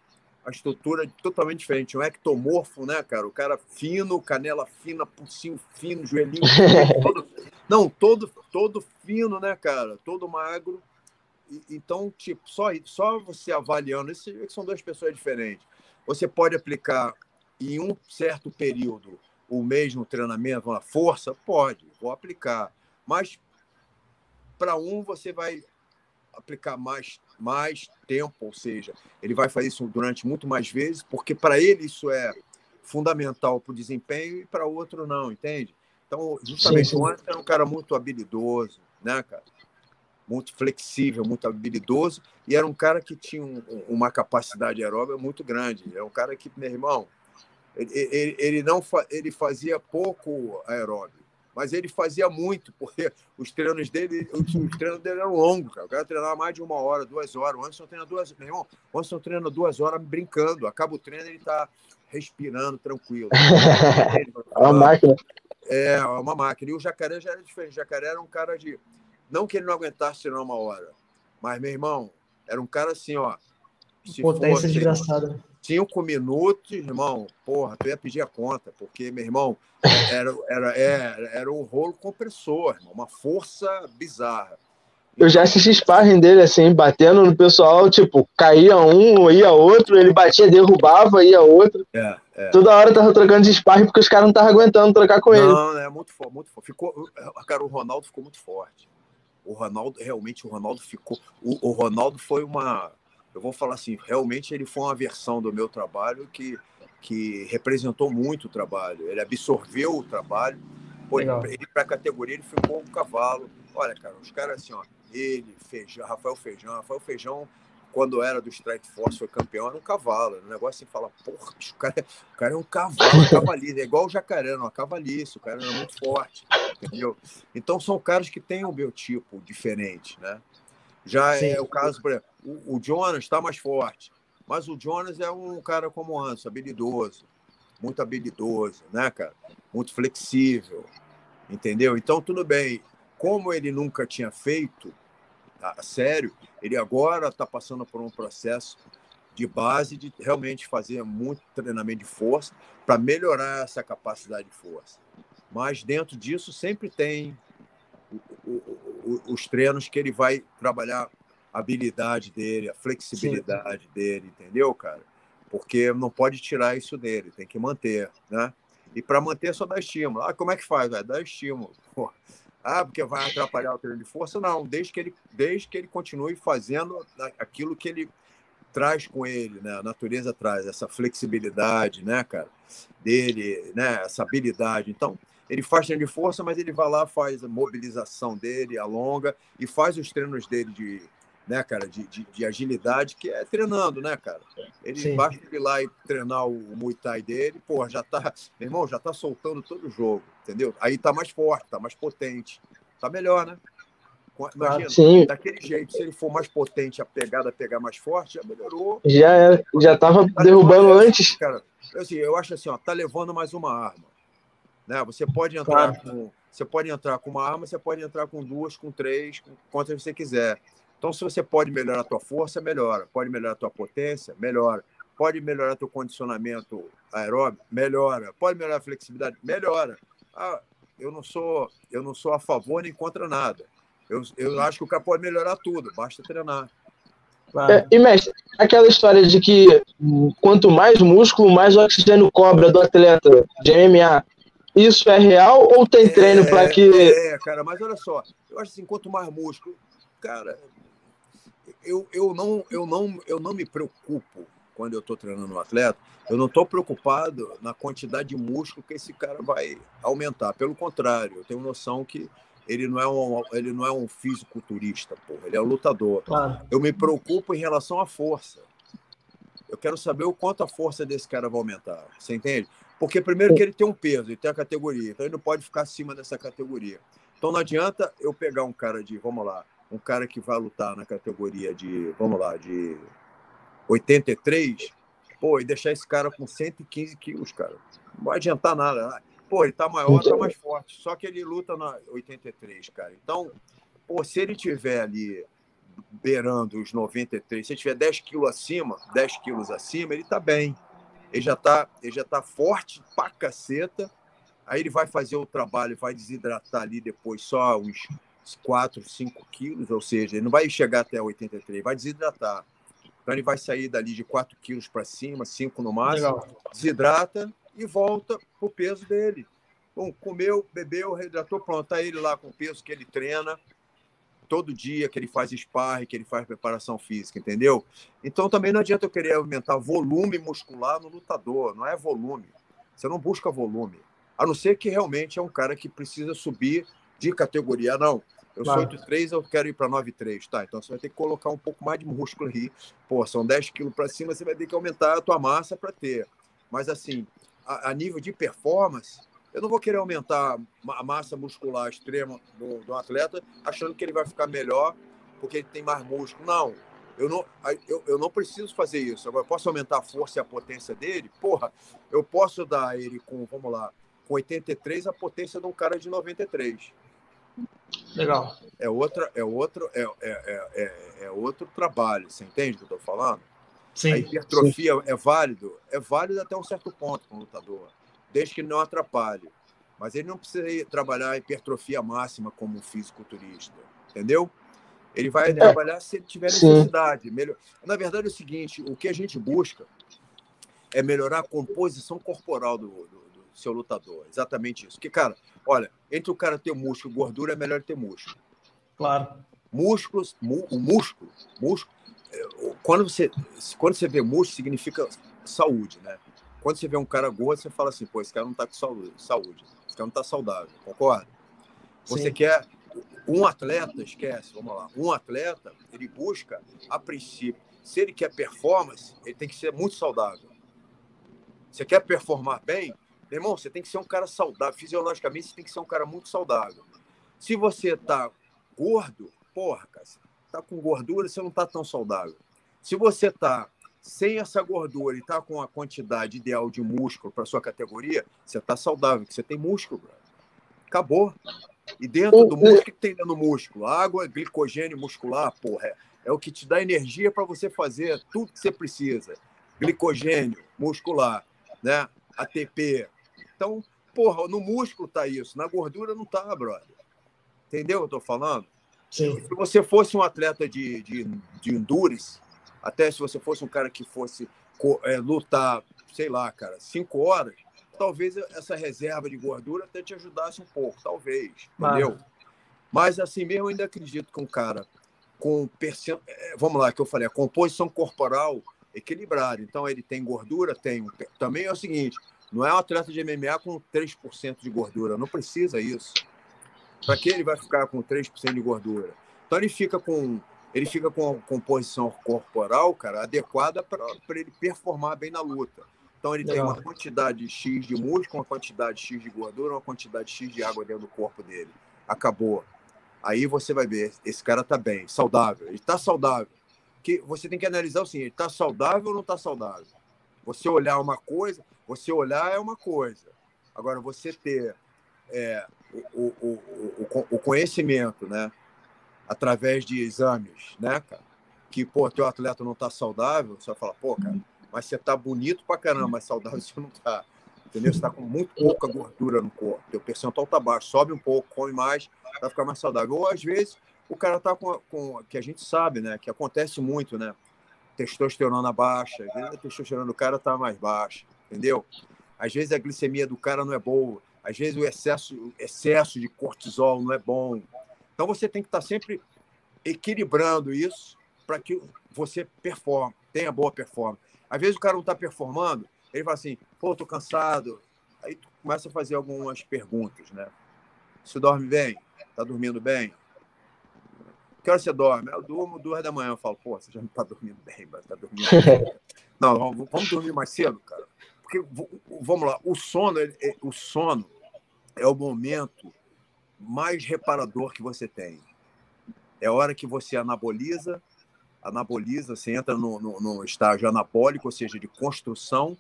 a estrutura totalmente diferente. Um ectomorfo, né, cara? O cara fino, canela fina, pulsinho fino, joelhinho fino, todo, não, todo, todo fino, né, cara? Todo magro. Então, tipo, só, só você avaliando, isso são duas pessoas diferentes. Você pode aplicar em um certo período o mesmo treinamento, uma força? Pode, vou aplicar. Mas para um você vai aplicar mais, mais tempo, ou seja, ele vai fazer isso durante muito mais vezes, porque para ele isso é fundamental para o desempenho e para outro não, entende? Então, justamente, sim, sim. o Anderson era um cara muito habilidoso, né, cara? Muito flexível, muito habilidoso, e era um cara que tinha um, uma capacidade aeróbica muito grande. É um cara que, meu irmão, ele, ele, ele não ele fazia pouco aeróbico mas ele fazia muito, porque os treinos dele, os treinos dele eram longos, cara. O cara treinava mais de uma hora, duas horas. O Anderson treina duas, meu irmão, o Anderson treina duas horas brincando. Acaba o treino, ele está respirando tranquilo. é uma máquina. É, é, uma máquina. E o Jacaré já era diferente. O Jacaré era um cara de. Não que ele não aguentasse treinar uma hora, mas, meu irmão, era um cara assim, ó. Potência fosse, desgraçada cinco minutos, irmão, porra, tu ia pedir a conta, porque, meu irmão, era, era, era, era um rolo compressor, irmão, uma força bizarra. Eu já assisti sparring dele, assim, batendo no pessoal, tipo, caía um, ia outro, ele batia, derrubava, ia outro. É, é. Toda hora tava trocando de sparring porque os caras não estavam aguentando trocar com não, ele. Não, é muito forte, muito forte. Ficou, cara, o Ronaldo ficou muito forte. O Ronaldo, realmente, o Ronaldo ficou. O, o Ronaldo foi uma eu vou falar assim, realmente ele foi uma versão do meu trabalho que, que representou muito o trabalho. Ele absorveu o trabalho. Pô, ele, para a categoria, ele ficou um cavalo. Olha, cara, os caras assim, ó, ele, Feijão, Rafael Feijão, Rafael Feijão, quando era do Strike Force, foi campeão, era um cavalo. Um negócio assim, fala, porra, o cara, é, o cara é um cavalo, um cavalista, é igual o jacaré, não, cavaliço, o cara era muito forte, entendeu? Então são caras que têm um biotipo diferente, né? Já Sim. é o caso, por exemplo, o, o Jonas está mais forte, mas o Jonas é um cara como o Anderson, habilidoso, muito habilidoso, né, cara? Muito flexível, entendeu? Então, tudo bem. Como ele nunca tinha feito sério, ele agora está passando por um processo de base de realmente fazer muito treinamento de força para melhorar essa capacidade de força. Mas dentro disso sempre tem o, o, os treinos que ele vai trabalhar a habilidade dele, a flexibilidade Sim. dele, entendeu, cara? Porque não pode tirar isso dele, tem que manter, né? E para manter só dá estímulo. Ah, como é que faz? Vai dar estímulo. Ah, porque vai atrapalhar o treino de força? Não, desde que ele, desde que ele continue fazendo aquilo que ele traz com ele, né? A natureza traz essa flexibilidade, né, cara? Dele, né? Essa habilidade. Então, ele faz treino de força, mas ele vai lá, faz a mobilização dele, alonga e faz os treinos dele de, né, cara, de, de, de agilidade, que é treinando, né, cara? Ele Sim. basta ir lá e treinar o Muay Thai dele, pô, já tá, meu irmão, já tá soltando todo o jogo, entendeu? Aí tá mais forte, tá mais potente, tá melhor, né? Imagina, Sim. daquele jeito, se ele for mais potente, a pegada pegar mais forte, já melhorou. Já é, já tava tá derrubando antes. Cara, assim, eu acho assim, ó, tá levando mais uma arma. Né? Você pode entrar claro. com você pode entrar com uma arma, você pode entrar com duas, com três, com quantas você quiser. Então, se você pode melhorar a tua força, melhora. Pode melhorar a tua potência, melhora. Pode melhorar teu condicionamento aeróbico, melhora. Pode melhorar a flexibilidade, melhora. Ah, eu não sou, eu não sou a favor nem contra nada. Eu, eu acho que o cara pode melhorar tudo, basta treinar. Claro. É, e, mestre, aquela história de que quanto mais músculo, mais oxigênio cobra do atleta de MMA. Isso é real ou tem treino é, para que. É, cara, mas olha só, eu acho assim, quanto mais músculo, cara, eu, eu, não, eu, não, eu não me preocupo quando eu estou treinando um atleta, eu não estou preocupado na quantidade de músculo que esse cara vai aumentar. Pelo contrário, eu tenho noção que ele não é um, ele não é um fisiculturista, porra, ele é um lutador. Claro. Eu me preocupo em relação à força. Eu quero saber o quanto a força desse cara vai aumentar. Você entende? Porque primeiro que ele tem um peso, ele tem a categoria, então ele não pode ficar acima dessa categoria. Então não adianta eu pegar um cara de, vamos lá, um cara que vai lutar na categoria de, vamos lá, de 83, pô, e deixar esse cara com 115 quilos, cara. Não vai adiantar nada. Pô, ele tá maior, tá mais forte. Só que ele luta na 83, cara. Então, pô, se ele tiver ali beirando os 93, se ele tiver 10 quilos acima, 10 quilos acima, ele tá bem. Ele já tá, ele já tá forte pra caceta. Aí ele vai fazer o trabalho, vai desidratar ali depois só uns 4, 5 quilos, ou seja, ele não vai chegar até 83, vai desidratar. Então ele vai sair dali de 4 quilos para cima, 5 no máximo, Legal. desidrata e volta para o peso dele. Bom, comeu, bebeu, reidratou, pronto. Tá ele lá com o peso que ele treina todo dia, que ele faz sparring, que ele faz preparação física, entendeu? Então também não adianta eu querer aumentar volume muscular no lutador, não é volume. Você não busca volume. A não ser que realmente é um cara que precisa subir de categoria. Não, eu claro. sou 8,3, eu quero ir para 9,3. Tá, então você vai ter que colocar um pouco mais de músculo aí. Pô, são 10 quilos para cima, você vai ter que aumentar a tua massa para ter. Mas assim, a, a, nível de performance, eu não vou querer aumentar a massa muscular extrema do, do atleta achando que ele vai ficar melhor porque ele tem mais músculo. Não, eu não, eu, eu não preciso fazer isso. Agora, posso aumentar a força e a potência dele? Porra, eu posso dar ele com, vamos lá, com 83 a potência de um cara de 93. Legal. É outra, é outro, é, é, é, é outro trabalho, você entende o que eu estou falando? Sim. A hipertrofia sim. é válido, é válido até um certo ponto para o lutador, desde que não atrapalhe. Mas ele não precisa trabalhar a hipertrofia máxima como um fisiculturista, entendeu? Ele vai trabalhar se ele tiver necessidade. Melhor... Na verdade, é o seguinte: o que a gente busca é melhorar a composição corporal do, do, seu lutador. Exatamente isso. Porque, cara, olha, entre o cara ter músculo e gordura, é melhor ter músculo. Claro. Músculos, o músculo, músculo, é, quando você, quando você vê músculo, significa saúde, né? Quando você vê um cara gordo, você fala assim, pô, esse cara não tá com saúde, saúde. esse cara não tá saudável, concorda? Você Sim. quer um atleta, esquece, vamos lá. Um atleta, ele busca, a princípio, se ele quer performance, ele tem que ser muito saudável. Você quer performar bem, meu irmão, você tem que ser um cara saudável. Fisiologicamente, você tem que ser um cara muito saudável. Se você tá gordo, porra, cara, tá com gordura, você não tá tão saudável. Se você tá sem essa gordura e tá com a quantidade ideal de músculo para sua categoria, você tá saudável, você tem músculo, bro. Acabou. E dentro do músculo, o que tem dentro do músculo? Água, glicogênio muscular, porra. É, é o que te dá energia para você fazer tudo que você precisa. Glicogênio muscular, né? ATP, então, porra, no músculo tá isso, na gordura não tá, brother. Entendeu o que eu tô falando? Sim. Se você fosse um atleta de, de, de endurance, até se você fosse um cara que fosse é, lutar, sei lá, cara, cinco horas, talvez essa reserva de gordura até te ajudasse um pouco, talvez, entendeu? Mas assim mesmo eu ainda acredito que um cara com percent... É, vamos lá, que eu falei, a composição corporal equilibrada. Então ele tem gordura, tem também é o seguinte, não é um atleta de MMA com 3% de gordura, não precisa isso. Para que ele vai ficar com 3% de gordura? Então ele fica com ele fica com a composição corporal, cara, adequada para ele performar bem na luta. Então ele tem uma quantidade X de músculo, uma quantidade X de gordura, uma quantidade X de água dentro do corpo dele. Acabou. Aí você vai ver, esse cara tá bem, saudável. Ele tá saudável. Que você tem que analisar o seguinte, tá saudável ou não tá saudável? Você olhar uma coisa, você olhar é uma coisa. Agora, você ter é, o, o, o, o, conhecimento, né? Através de exames, né, cara? Que, pô, teu atleta não tá saudável, você vai falar, pô, cara, mas você tá bonito pra caramba, mas saudável você não tá. Entendeu? Você tá com muito pouca gordura no corpo. Teu percentual tá baixo, sobe um pouco, come mais, para ficar mais saudável. Ou às vezes o cara tá com, com que a gente sabe, né, que acontece muito, né? Testosterona baixa, a testosterona do cara tá mais baixa, entendeu? Às vezes a glicemia do cara não é boa, às vezes o excesso, excesso de cortisol não é bom. Então você tem que estar tá sempre equilibrando isso para que você performe, tenha boa performance. Às vezes o cara não está performando, ele fala assim, pô, tô cansado. Aí tu começa a fazer algumas perguntas, né? Você dorme bem? Tá dormindo bem? Que hora você dorme? Eu durmo duas da manhã. Eu falo, pô, você já não tá dormindo bem, mas tá dormindo bem. não, vamos dormir mais cedo, cara. Porque, vamos lá, o sono, o sono é o momento mais reparador que você tem. É a hora que você anaboliza, anaboliza, você entra no, no, no estágio anabólico, ou seja, de construção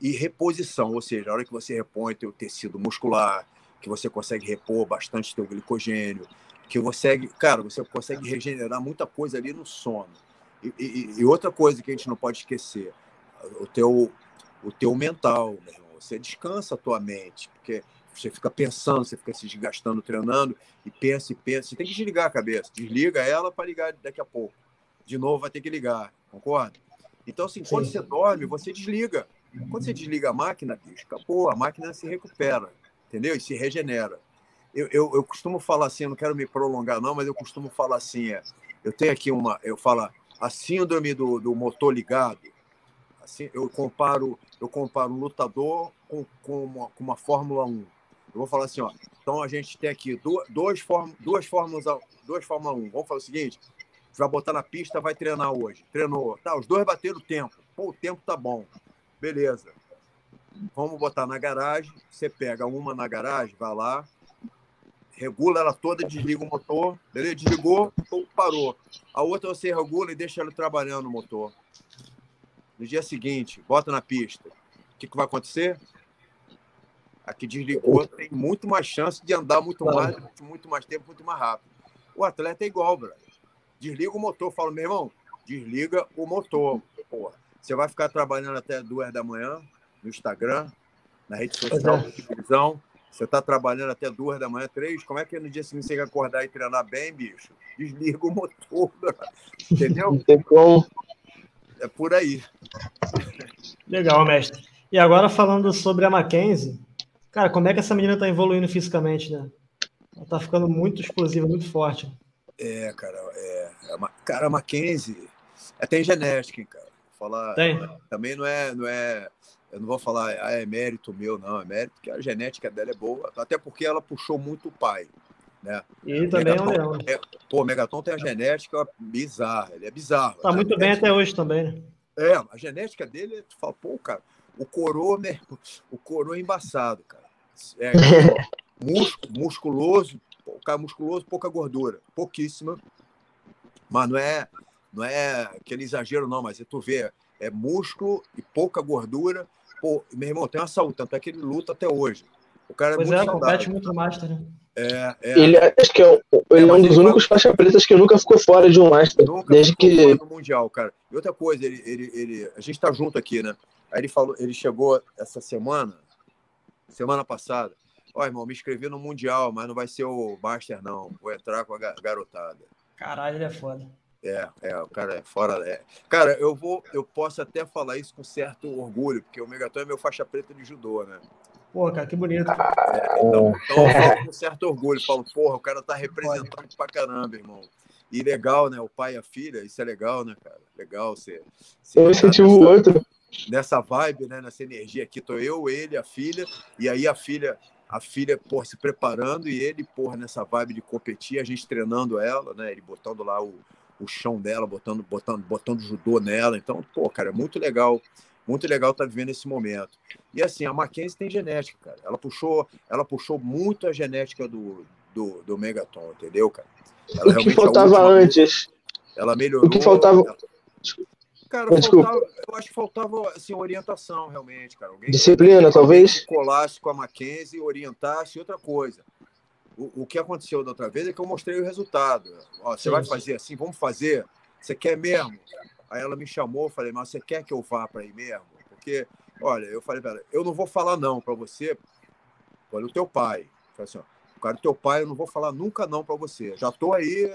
e reposição, ou seja, a hora que você repõe teu tecido muscular, que você consegue repor bastante teu glicogênio, que você, cara, você consegue regenerar muita coisa ali no sono. E, e, e outra coisa que a gente não pode esquecer, o teu, o teu mental, meu irmão, você descansa a tua mente, porque você fica pensando, você fica se desgastando, treinando, e pensa e pensa. Você tem que desligar a cabeça. Desliga ela para ligar daqui a pouco. De novo vai ter que ligar, concorda? Então, assim, Sim. quando você dorme, você desliga. Quando você desliga a máquina, bicho, acabou, a máquina se recupera, entendeu? E se regenera. Eu, eu, eu costumo falar assim, eu não quero me prolongar, não, mas eu costumo falar assim: é, eu tenho aqui uma, eu falo, a síndrome do, do motor ligado. Assim, eu comparo eu comparo lutador com, com, uma, com uma Fórmula 1. Eu vou falar assim, ó. Então a gente tem aqui duas, duas, duas, fórmulas, duas Fórmula 1. Vamos falar o seguinte: vai botar na pista, vai treinar hoje. Treinou. Tá, os dois bateram o tempo. Pô, o tempo tá bom. Beleza. Vamos botar na garagem. Você pega uma na garagem, vai lá, regula ela toda, desliga o motor, beleza? Desligou, parou. A outra você regula e deixa ela trabalhando no motor. No dia seguinte, bota na pista. O que, que vai acontecer? A que desligou tem muito mais chance de andar muito mais, muito mais tempo, muito mais rápido. O atleta é igual, brother. Desliga o motor. Fala, meu irmão, desliga o motor. Porra. Você vai ficar trabalhando até duas da manhã no Instagram, na rede social, na televisão. Você está trabalhando até duas da manhã, três. Como é que no dia seguinte você vai acordar e treinar bem, bicho? Desliga o motor. Entendeu? Não tem como. É por aí. Legal, mestre. E agora falando sobre a Mackenzie, cara, como é que essa menina está evoluindo fisicamente, né? Ela está ficando muito explosiva, muito forte. É, cara, é, é cara, a Mackenzie é, tem genética, cara falar. Tem. Também não é, não é. Eu não vou falar, ah, é mérito meu, não. É mérito que a genética dela é boa. Até porque ela puxou muito o pai. Né? E também Megaton, é um leão. É, pô, o Megaton tem a genética bizarra. Ele é bizarro. Tá muito bem até hoje também, né? É, a genética dele, tu fala, pô, cara, o coroa, mesmo, o coroa é embaçado, cara. É, musculoso, o cara musculoso, pouca gordura, pouquíssima. Mas não é, não é aquele exagero, não, mas é tu vê, é músculo e pouca gordura. Pô, meu irmão, tem uma saúde, tanto é que ele luta até hoje. O cara é pois muito é, compete muito Master, né? É, é. Ele acho que é, ele é, é um dos únicos faixa pretas que nunca ficou fora de um Master. Nunca desde ficou que... fora do Mundial, cara. E outra coisa, ele, ele, ele, a gente tá junto aqui, né? Aí ele falou, ele chegou essa semana, semana passada. Ó, irmão, me inscrevi no Mundial, mas não vai ser o Master, não. Vou entrar com a garotada. Caralho, ele é foda. É, é, o cara é fora. É. Cara, eu vou, eu posso até falar isso com certo orgulho, porque o Megaton é meu faixa preta de judô, né? Pô, cara, que bonito. É, então, então eu falo com certo orgulho, falo, porra, o cara tá representando pra caramba, irmão. E legal, né? O pai e a filha, isso é legal, né, cara? Legal você. Eu senti o outro. Nessa vibe, né? Nessa energia aqui, tô eu, ele, a filha, e aí a filha a filha, por se preparando e ele, por nessa vibe de competir, a gente treinando ela, né? Ele botando lá o, o chão dela, botando, botando, botando judô nela. Então, pô, cara, é muito legal, muito legal estar tá vivendo esse momento. E assim, a Mackenzie tem genética, cara. Ela puxou, ela puxou muito a genética do, do, do Megaton, entendeu, cara? Ela o que faltava antes? Ela melhorou. O que faltava? Ela, Cara, faltava, eu acho que faltava assim, orientação, realmente, cara. Alguém Disciplina, talvez? Colasse com a Mackenzie, orientasse outra coisa. O, o, que aconteceu da outra vez é que eu mostrei o resultado. Ó, você sim, vai fazer assim, vamos fazer? Você quer mesmo? Aí ela me chamou, falei, mas você quer que eu vá para aí mesmo? Porque, olha, eu falei para ela, eu não vou falar não para você, olha o teu pai. Falei assim, ó, o cara do teu pai, eu não vou falar nunca não para você. Já tô aí,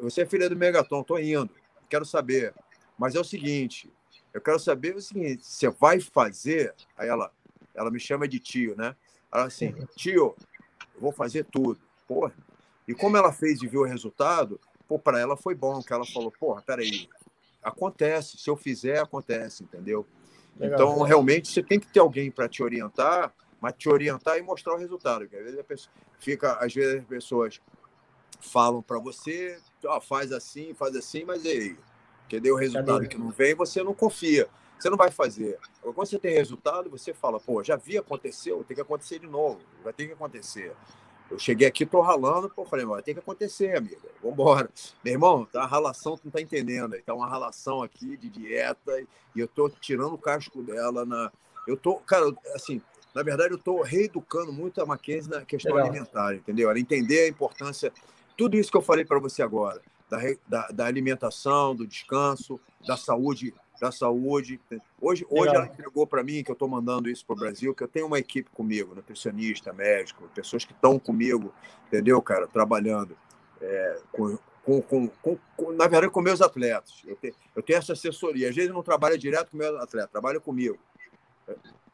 você é filha do Megaton, tô indo. Quero saber. Mas é o seguinte, eu quero saber o seguinte, você vai fazer? Aí ela, ela me chama de tio, né? Ela assim, tio, eu vou fazer tudo. Porra. E como ela fez e viu o resultado, pô, para ela foi bom, que ela falou, porra, peraí, acontece, se eu fizer, acontece, entendeu? Legal, então, realmente, você tem que ter alguém para te orientar, mas te orientar e mostrar o resultado. Porque às vezes a pessoa fica, às vezes as pessoas falam para você, faz assim, faz assim, mas aí, que deu o resultado que não vem, você não confia. Você não vai fazer. Quando você tem resultado, você fala, pô, já vi, aconteceu, tem que acontecer de novo, vai ter que acontecer. Eu cheguei aqui, tô ralando, pô, falei, vai ter que acontecer, amiga. Vambora. Meu irmão, tá uma ralação, tu não tá entendendo. Tá uma ralação aqui de dieta e eu tô tirando o casco dela na. Eu tô, cara, assim, na verdade, eu tô reeducando muito a Mackenzie na questão Legal. alimentar, entendeu? Ela entender a importância, tudo isso que eu falei para você agora da, da, da alimentação, do descanso, da saúde da saúde. Hoje, hoje ela entregou para mim, que eu estou mandando isso para o Brasil, que eu tenho uma equipe comigo, nutricionista, médico, pessoas que estão comigo, entendeu, cara, trabalhando é, com, com, com, com, na verdade, com meus atletas. Eu tenho, eu tenho essa assessoria. Às vezes não trabalho direto com meus atletas, trabalho comigo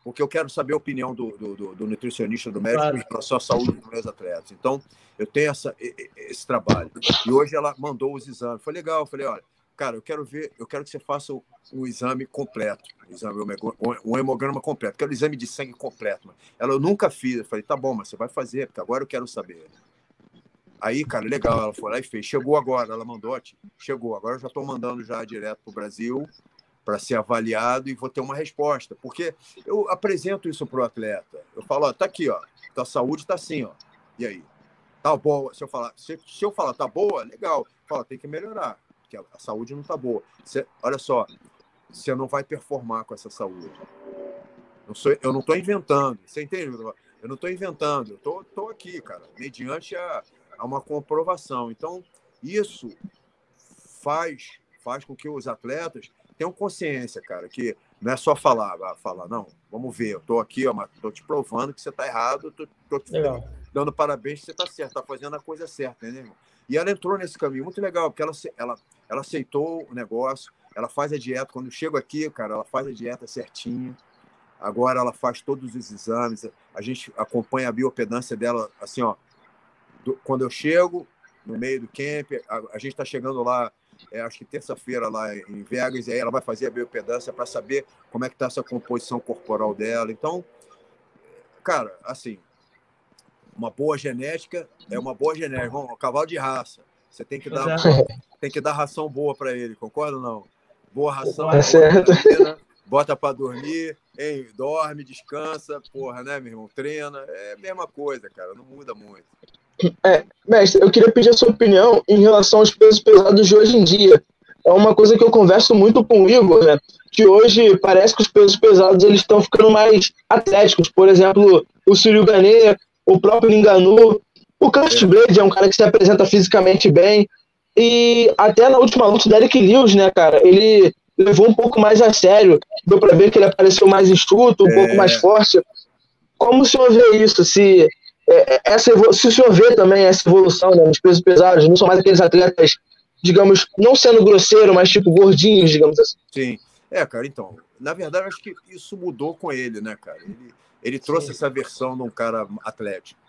porque eu quero saber a opinião do, do, do nutricionista, do médico, claro. em relação à saúde dos meus atletas. Então, eu tenho essa, esse trabalho. E hoje ela mandou os exames. Foi legal, eu falei, olha, cara, eu quero ver, eu quero que você faça um, exame completo, um, exame, um hemograma completo, quero um exame de sangue completo. Ela, eu nunca fiz. Eu falei, tá bom, mas você vai fazer, porque agora eu quero saber. Aí, cara, legal, ela foi lá e fez. Chegou agora, ela mandou, chegou. Agora eu já estou mandando já direto para o Brasil para ser avaliado e vou ter uma resposta. Porque eu apresento isso para o atleta. Eu falo, ó, tá aqui, ó, tua saúde está assim, ó. E aí? Tá boa. Se eu falar, se, se eu falar tá boa, legal. Fala, tem que melhorar, porque a, saúde não tá boa. Você, olha só, você não vai performar com essa saúde. Não sou, eu não estou inventando. Você entende? Eu não estou inventando. Eu tô, tô aqui, cara, mediante a, a uma comprovação. Então, isso faz faz com que os atletas tenham consciência, cara, que não é só falar, ah, falar, não, vamos ver, eu tô aqui, ó, tô te provando que você tá errado, tô, tô te legal. dando parabéns que você tá certo, tá fazendo a coisa certa, né, irmão? E ela entrou nesse caminho, muito legal, porque ela, ela, ela aceitou o negócio, ela faz a dieta, quando eu chego aqui, cara, ela faz a dieta certinha, agora ela faz todos os exames, a gente acompanha a biopedância dela, assim, ó, do, quando eu chego, no meio do camp, a, a gente está chegando lá é, acho que terça-feira lá em Vegas, e aí ela vai fazer a biopedância para saber como é que está essa composição corporal dela. Então, cara, assim, uma boa genética é uma boa genética, irmão, um cavalo de raça. Você tem que dar, tem que dar ração boa para ele, concorda ou não? Boa ração, é certo. bota para dormir, hein? dorme, descansa, porra, né, meu irmão? Treina, é a mesma coisa, cara, não muda muito. É, mestre, eu queria pedir a sua opinião em relação aos pesos pesados de hoje em dia. É uma coisa que eu converso muito com o Igor, né? Que hoje parece que os pesos pesados eles estão ficando mais atléticos. Por exemplo, o Círio Ganê, o próprio Enganu, o Curtis é. Blade é um cara que se apresenta fisicamente bem. E até na última luta do Eric Lewis, né, cara? Ele levou um pouco mais a sério. Deu pra ver que ele apareceu mais enxuto, um é. pouco mais forte. Como o senhor vê isso? Se é, é essa, se o senhor vê também essa evolução né, nos pesos pesados, não são mais aqueles atletas, digamos, não sendo grosseiro, mas tipo gordinhos, digamos assim. Sim. É, cara, então, na verdade, acho que isso mudou com ele, né, cara? Ele, ele trouxe Sim. essa versão de um cara atlético.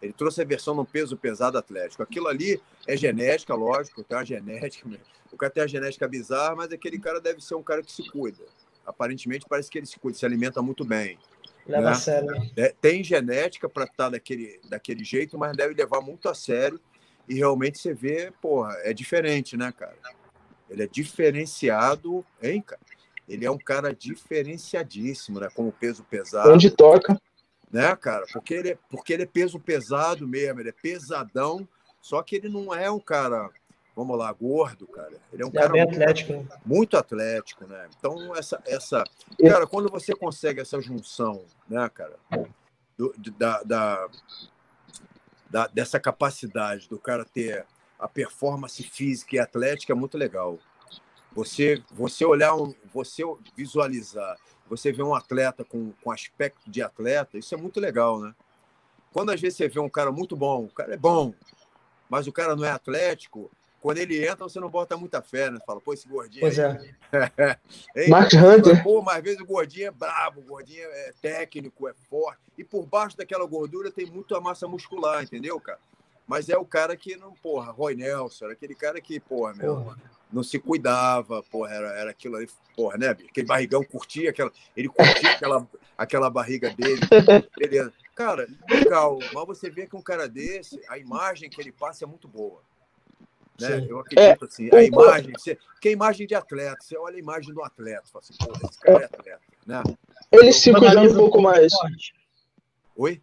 Ele trouxe a versão um peso pesado atlético. Aquilo ali é genética, lógico, tem uma genética. O cara tem uma genética bizarra, mas aquele cara deve ser um cara que se cuida. Aparentemente, parece que ele se cuida, se alimenta muito bem. Leva né? a sério. É, tem genética para estar tá daquele, daquele jeito, mas deve levar muito a sério. E realmente você vê, porra, é diferente, né, cara? Ele é diferenciado, hein, cara? Ele é um cara diferenciadíssimo, né? Como peso pesado. Onde toca. Né, cara? Porque ele, é, porque ele é peso pesado mesmo, ele é pesadão, só que ele não é um cara, vamos lá, gordo, cara. Ele é um ele é cara é muito, atlético. Né? muito atlético, né? Então, essa, essa. Cara, quando você consegue essa junção, né, cara, do, da, da, da, dessa capacidade do cara ter a performance física e atlética, é muito legal. Você, você olhar, um, você visualizar, você vê um atleta com, com aspecto de atleta, isso é muito legal, né? Quando às vezes você vê um cara muito bom, o cara é bom, mas o cara não é atlético, quando ele entra, você não bota muita fé, né? Você fala, pô, esse gordinho. Pois é. Mark Hunter. Pô, mas às vezes o gordinho é brabo, o gordinho é técnico, é forte. E por baixo daquela gordura tem muita massa muscular, entendeu, cara? Mas é o cara que não, porra, Roy Nelson, aquele cara que, porra, meu, porra não se cuidava, porra, era, era aquilo ali, porra, né, Aquele barrigão curtia aquela. Ele curtia aquela, aquela barriga dele. Beleza. Cara, legal, mas você vê que um cara desse, a imagem que ele passa é muito boa. Né? Eu acredito é, assim, a imagem, você, que é a imagem de atleta, você olha a imagem do atleta, fala assim, porra, esse cara é atleta. Né? Ele se cuida um pouco mais. Oi?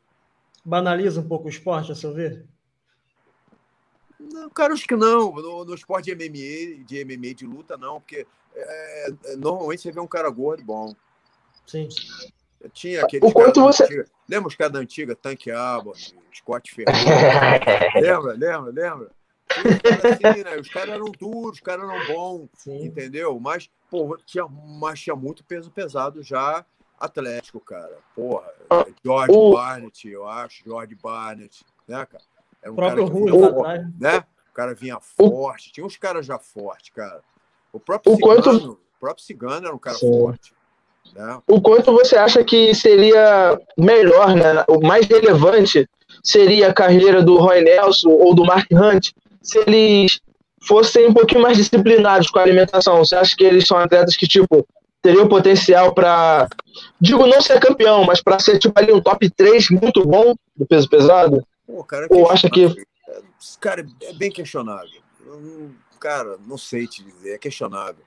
Banaliza um pouco o esporte, a seu ver? Não, cara, acho que não. No, no esporte de MMA, de MMA de luta, não, porque é, é, normalmente você vê um cara gordo bom. Sim. Tinha aquele. O quanto você. Antiga, lembra os caras da antiga? Tanque Abbott, Scott Ferreira. lembra, lembra, lembra? Os assim, né? Os caras eram duros, os caras eram bons, Sim. entendeu? Mas, pô, tinha, mas tinha muito peso pesado já atlético, cara. Porra, ah, George o... Barnett, eu acho, George Barnett, né, cara? Era um o próprio Rui atrás. Né? O cara vinha forte. Tinha uns caras já fortes, cara. O próprio o Cigano, quanto... o próprio Cigano era um cara Sim. forte. Né? O quanto você acha que seria melhor, né? O mais relevante seria a carreira do Roy Nelson ou do Mark Hunt se eles fossem um pouquinho mais disciplinados com a alimentação. Você acha que eles são atletas que, tipo, teriam potencial para, digo, não ser campeão, mas para ser, tipo, ali um top 3 muito bom do peso pesado? Pô, cara, Ou acha que. Cara, é bem questionável. Cara, não sei te dizer, é questionável.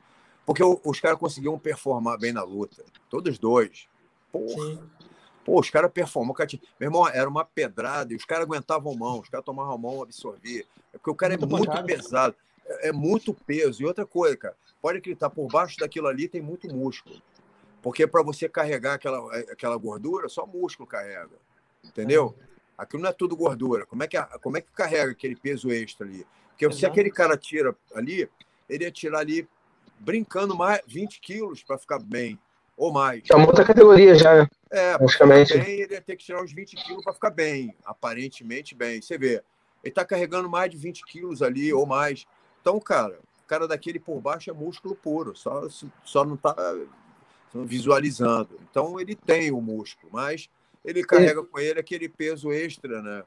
Porque os caras conseguiam performar bem na luta. Todos dois. Porra. Pô, os caras performam. Meu irmão, era uma pedrada e os caras aguentavam mão, os caras tomavam mão, absorvia. É porque o cara é muito é muito pesado. É, é muito peso. E outra coisa, cara, pode acreditar, por baixo daquilo ali tem muito músculo. Porque para você carregar aquela, aquela gordura, só músculo carrega. Entendeu? É. Aquilo não é tudo gordura. Como é que, como é que carrega aquele peso extra ali? Porque Exato. se aquele cara tira ali, ele ia tirar ali brincando mais 20 quilos para ficar bem, ou mais. É uma outra categoria já. Né? É, praticamente. Bem, ele ia ter que tirar uns 20 quilos para ficar bem, aparentemente bem. Você vê, ele está carregando mais de 20 quilos ali ou mais. Então, cara, o cara daquele por baixo é músculo puro, só, só não está visualizando. Então, ele tem o músculo, mas ele carrega com ele aquele peso extra, né?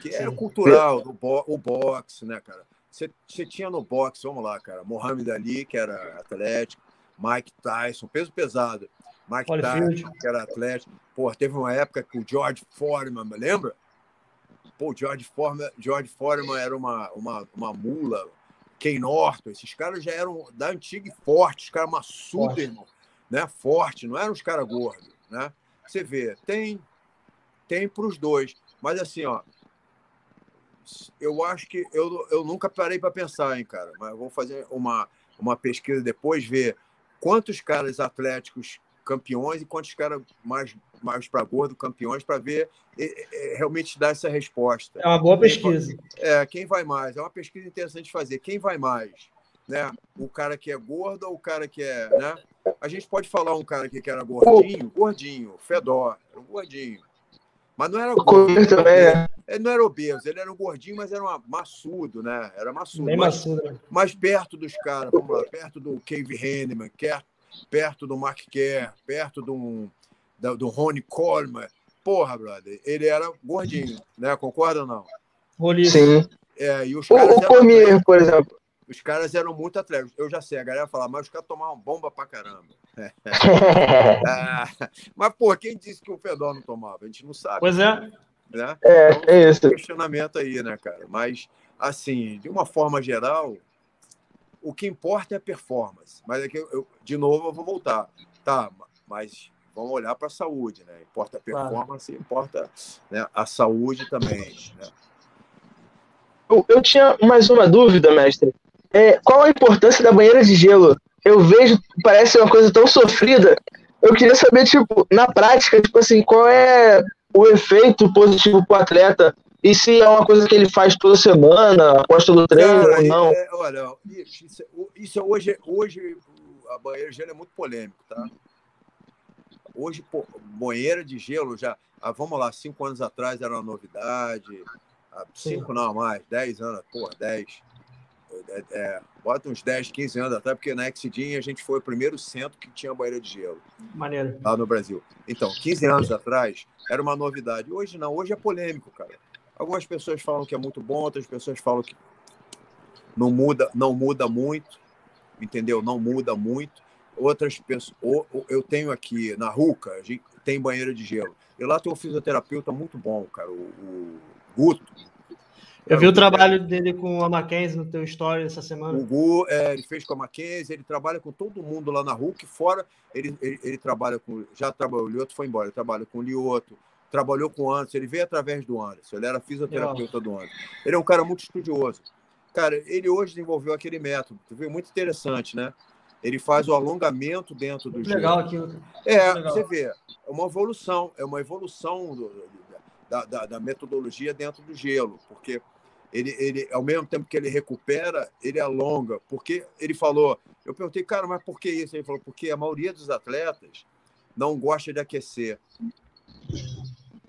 Que é cultural, o, bo o boxe, né, cara? Você, tinha no boxe, vamos lá, cara, Mohamed Ali, que era atlético, Mike Tyson, peso pesado. Mike Tyson, que era atlético. Pô, teve uma época que o George Foreman, lembra? Pô, o George Foreman, George Foreman era uma, uma, uma mula. Ken Norton, esses caras já eram da antiga e fortes, os caras maçudos, irmão. Né? Forte, não eram os caras gordos, né? Você vê, tem tem para os dois, mas assim, ó, eu acho que eu, eu nunca parei para pensar, hein, cara. Mas vou fazer uma, uma pesquisa depois, ver quantos caras atléticos campeões e quantos caras mais, mais para gordo campeões, para ver é, é, realmente dar essa resposta. É uma boa pesquisa. é, quem vai mais? É uma pesquisa interessante de fazer. Quem vai mais? Né? O cara que é gordo ou o cara que é. Né? A gente pode falar um cara aqui que era gordinho, gordinho, Fedor, era um gordinho. Mas não era gordo. também, é. Ele não era obeso, ele era um gordinho, mas era um maçudo, né? Era maçudo. Bem mas, maçudo. Né? Mais perto dos caras, vamos lá, perto do Cave Henneman, perto do Mark Kerr, perto do, do Ronnie Coleman. Porra, brother, ele era gordinho, né? Concorda ou não? Roliço. Sim. É, e os caras o, o Cormier, por exemplo. Os caras eram muito atléticos. Eu já sei, a galera fala, mas os caras tomavam bomba pra caramba. é, mas, pô, quem disse que o Fedor não tomava? A gente não sabe. Pois é. Né? É, então, é isso. questionamento aí, né, cara? Mas, assim, de uma forma geral, o que importa é a performance. Mas aqui, eu, de novo, eu vou voltar. Tá, mas vamos olhar para a saúde, né? Importa a performance, claro. importa né, a saúde também. Né? Eu, eu tinha mais uma dúvida, mestre. É, qual a importância da banheira de gelo? Eu vejo, parece uma coisa tão sofrida. Eu queria saber, tipo, na prática, tipo assim, qual é o efeito positivo para o atleta e se é uma coisa que ele faz toda semana, após todo treino Cara, ou não. É, olha, isso, isso, hoje, hoje a banheira de gelo é muito polêmico, tá? Hoje, pô, banheira de gelo já, ah, vamos lá, cinco anos atrás era uma novidade, ah, cinco não mais, dez anos, porra, dez. É, é, bota uns 10, 15 anos atrás, porque na Exidin a gente foi o primeiro centro que tinha banheira de gelo. Maneiro. Lá no Brasil. Então, 15 anos atrás era uma novidade. Hoje não, hoje é polêmico, cara. Algumas pessoas falam que é muito bom, outras pessoas falam que não muda, não muda muito, entendeu? Não muda muito. Outras pessoas, eu tenho aqui na Ruca, tem banheira de gelo. E lá tem um fisioterapeuta muito bom, cara, o, o Guto, eu vi o trabalho dele com a Mackenzie no teu story essa semana. O Gu, é, ele fez com a Mackenzie, ele trabalha com todo mundo lá na Hulk, fora ele, ele, ele trabalha com. Já trabalhou, o Lioto foi embora, ele trabalha com o Lioto, trabalhou com o Anderson, ele veio através do Anderson, ele era fisioterapeuta Legal. do Anderson. Ele é um cara muito estudioso. Cara, ele hoje desenvolveu aquele método, viu? muito interessante, né? Ele faz o alongamento dentro do muito Legal aquilo. É, legal. você vê, é uma evolução, é uma evolução do, da, da, da metodologia dentro do gelo, porque ele, ele, ao mesmo tempo que ele recupera, ele alonga. Porque ele falou, eu perguntei, cara, mas por que isso? Ele falou, porque a maioria dos atletas não gosta de aquecer.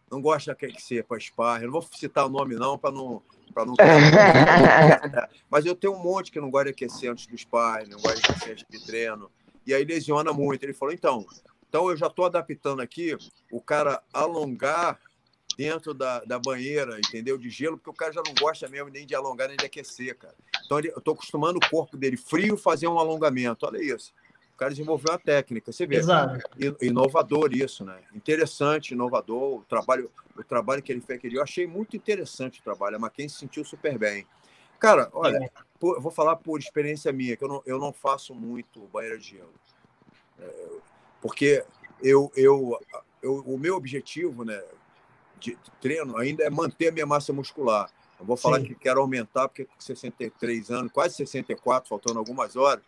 Não gosta de aquecer para sparring. Não vou citar o nome, não, para não. Pra não... mas eu tenho um monte que não gosta de aquecer antes do sparring, não gosta de aquecer antes de treino. E aí lesiona muito. Ele falou, então, então eu já estou adaptando aqui o cara alongar dentro da, da banheira, entendeu? De gelo, porque o cara já não gosta mesmo nem de alongar nem de aquecer, cara. Então ele, eu estou acostumando o corpo dele frio fazer um alongamento. Olha isso. O cara desenvolveu uma técnica, você vê. Exato. Inovador isso, né? Interessante, inovador. O trabalho, o trabalho que ele fez aquele eu achei muito interessante o trabalho. A Mackenzie se sentiu super bem. Cara, olha, é. por, eu vou falar por experiência minha, que eu não, eu não faço muito banheira de gelo. É, porque eu, eu, eu, o meu objetivo, né? De treino ainda é manter a minha massa muscular. Não vou falar Sim. que quero aumentar, porque com 63 anos, quase 64, faltando algumas horas,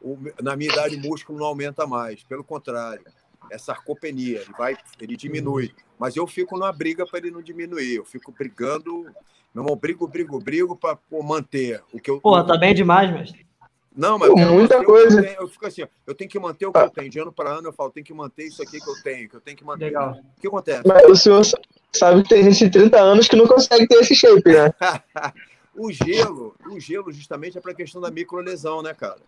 o, na minha idade o músculo não aumenta mais. Pelo contrário, é sarcopenia, ele, vai, ele diminui. Mas eu fico numa briga para ele não diminuir. Eu fico brigando, meu irmão, brigo, brigo, brigo para manter o que eu. Porra, tá bem demais, mestre. Não, mas muita coisa. Eu, eu, fico assim, eu tenho que manter o que eu tenho. De ano para ano eu falo, tem que manter isso aqui que eu tenho, que eu tenho que manter. Legal. O que acontece? Mas o senhor sabe que tem gente de 30 anos que não consegue ter esse shape, né? o gelo, o gelo justamente é para a questão da microlesão, né, cara?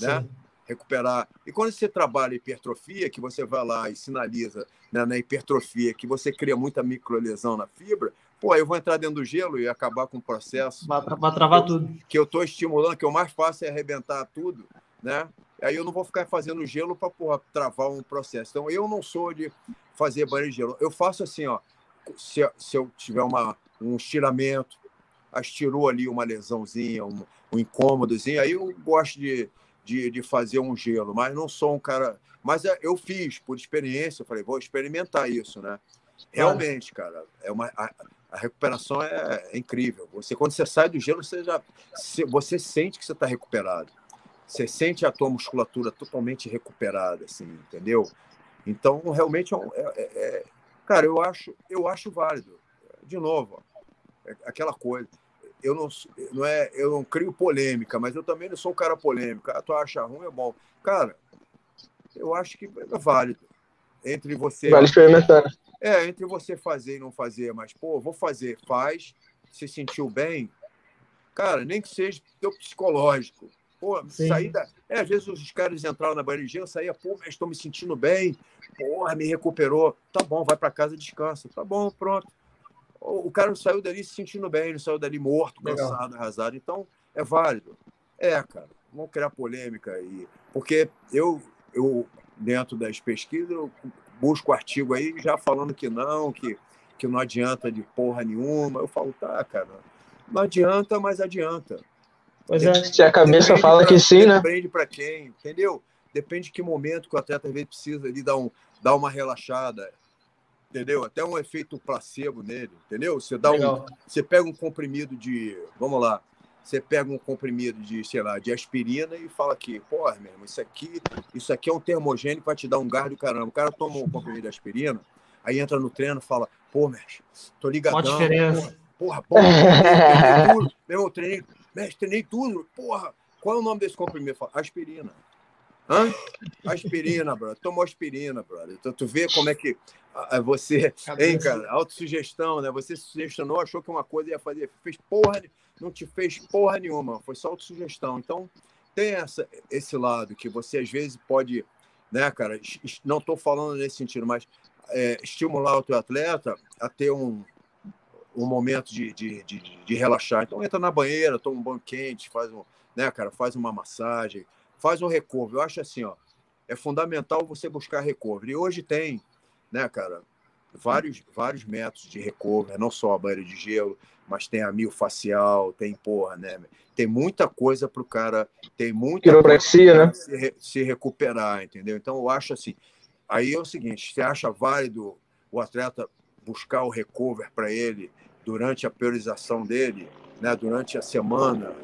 Né? Recuperar. E quando você trabalha hipertrofia, que você vai lá e sinaliza né, na hipertrofia que você cria muita microlesão na fibra, pô, eu vou entrar dentro do gelo e acabar com o processo. Vai, vai travar que tudo. que eu estou estimulando, que o mais fácil é arrebentar tudo, né? Aí eu não vou ficar fazendo gelo para travar um processo. Então eu não sou de fazer banho de gelo. Eu faço assim, ó. Se, se eu tiver uma, um estiramento, estirou ali uma lesãozinha, um, um incômodozinho, aí eu gosto de, de, de, fazer um gelo, mas não sou um cara. Mas é, eu fiz por experiência, eu falei, vou experimentar isso, né? Realmente, cara, é uma, a, a recuperação é, é, incrível. Você quando você sai do gelo, você já você sente que você está recuperado. Você sente a tua musculatura totalmente recuperada, assim, entendeu? Então, realmente é, é, é, é cara, eu acho eu acho válido. De novo, ó, é aquela coisa. Eu não, não é, eu não crio polêmica, mas eu também não sou um cara polêmico. Ah, tu acha ruim é bom, cara. Eu acho que é válido entre você. Vale experimentar. É, entre você fazer e não fazer, mas, pô, vou fazer, faz, se sentiu bem, cara, nem que seja teu psicológico. Pô, Sim. da. É, às vezes os caras entravam na barriga, eu saía, pô, mas estou me sentindo bem, porra, me recuperou. Tá bom, vai para casa, descansa. Tá bom, pronto. O cara não saiu dali se sentindo bem, não saiu dali morto, Legal. cansado, arrasado. Então, é válido. É, cara, vamos criar polêmica aí. Porque eu, eu dentro das pesquisas, eu busco artigo aí já falando que não, que, que não adianta de porra nenhuma. Eu falo, tá, cara, não adianta, mas adianta. Pois é. Se a cabeça depende fala pra, que sim, né? Depende para quem, entendeu? Depende de que momento que o atleta às vezes precisa ali dar, um, dar uma relaxada, entendeu? Até um efeito placebo nele, entendeu? Você dá um, você pega um comprimido de, vamos lá, você pega um comprimido de, sei lá, de aspirina e fala que, porra, meu irmão, isso aqui, isso aqui é um termogênico para te dar um gás do caramba. O cara toma um comprimido de aspirina, aí entra no treino e fala, pô, mestre, tô ligadão. Qual a diferença? Porra, porra, treinei tudo. Meu irmão, treinei, mestre, treinei tudo. Porra, qual é o nome desse comprimido? Aspirina. Hã? Aspirina, brother. Tomou aspirina, brother. Então, tu vê como é que você. Hein, cara? Autossugestão, né? Você se sugestionou, achou que uma coisa ia fazer. Fez porra, não te fez porra nenhuma. Foi só autossugestão. Então, tem essa, esse lado que você às vezes pode, né, cara? Não estou falando nesse sentido, mas é, estimular o teu atleta a ter um, um momento de, de, de, de, relaxar. Então entra na banheira, toma um banho quente, faz um, né, cara, faz uma massagem, faz um recovery. Eu acho assim, ó, é fundamental você buscar recovery. E hoje tem, né, cara, vários, vários métodos de recovery, não só a banheira de gelo, mas tem a miofacial, tem porra, né? Tem muita coisa para o cara, tem muita Quiropraxia, né? Se, se recuperar, entendeu? Então eu acho assim, aí é o seguinte, você acha válido o atleta buscar o recover para ele durante a priorização dele, né? Durante a semana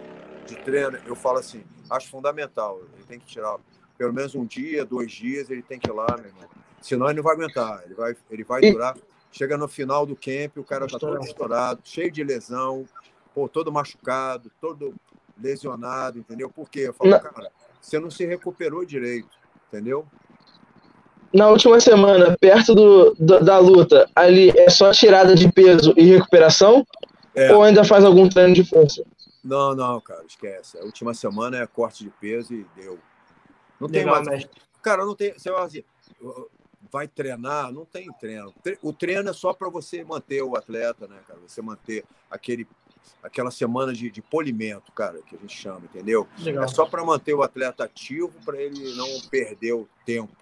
de treino, eu falo assim, acho fundamental, ele tem que tirar pelo menos um dia, dois dias, ele tem que ir lá, meu irmão. Senão ele não vai aguentar, ele vai, ele vai durar Chega no final do camp, o cara está todo estourado, cheio de lesão, pô, todo machucado, todo lesionado, entendeu? Por quê? Eu falo, não. cara, você não se recuperou direito, entendeu? Na última semana, perto do, do, da luta, ali é só tirada de peso e recuperação? É. Ou ainda faz algum treino de força? Não, não, cara, esquece. A última semana é corte de peso e deu. Não Legal, tem mais. Cara, não tem. Você vai assim, vai treinar, não tem treino. O treino é só para você manter o atleta, né, cara? Você manter aquele, aquela semana de, de polimento, cara, que a gente chama, entendeu? Legal. É só para manter o atleta ativo, para ele não perder o tempo,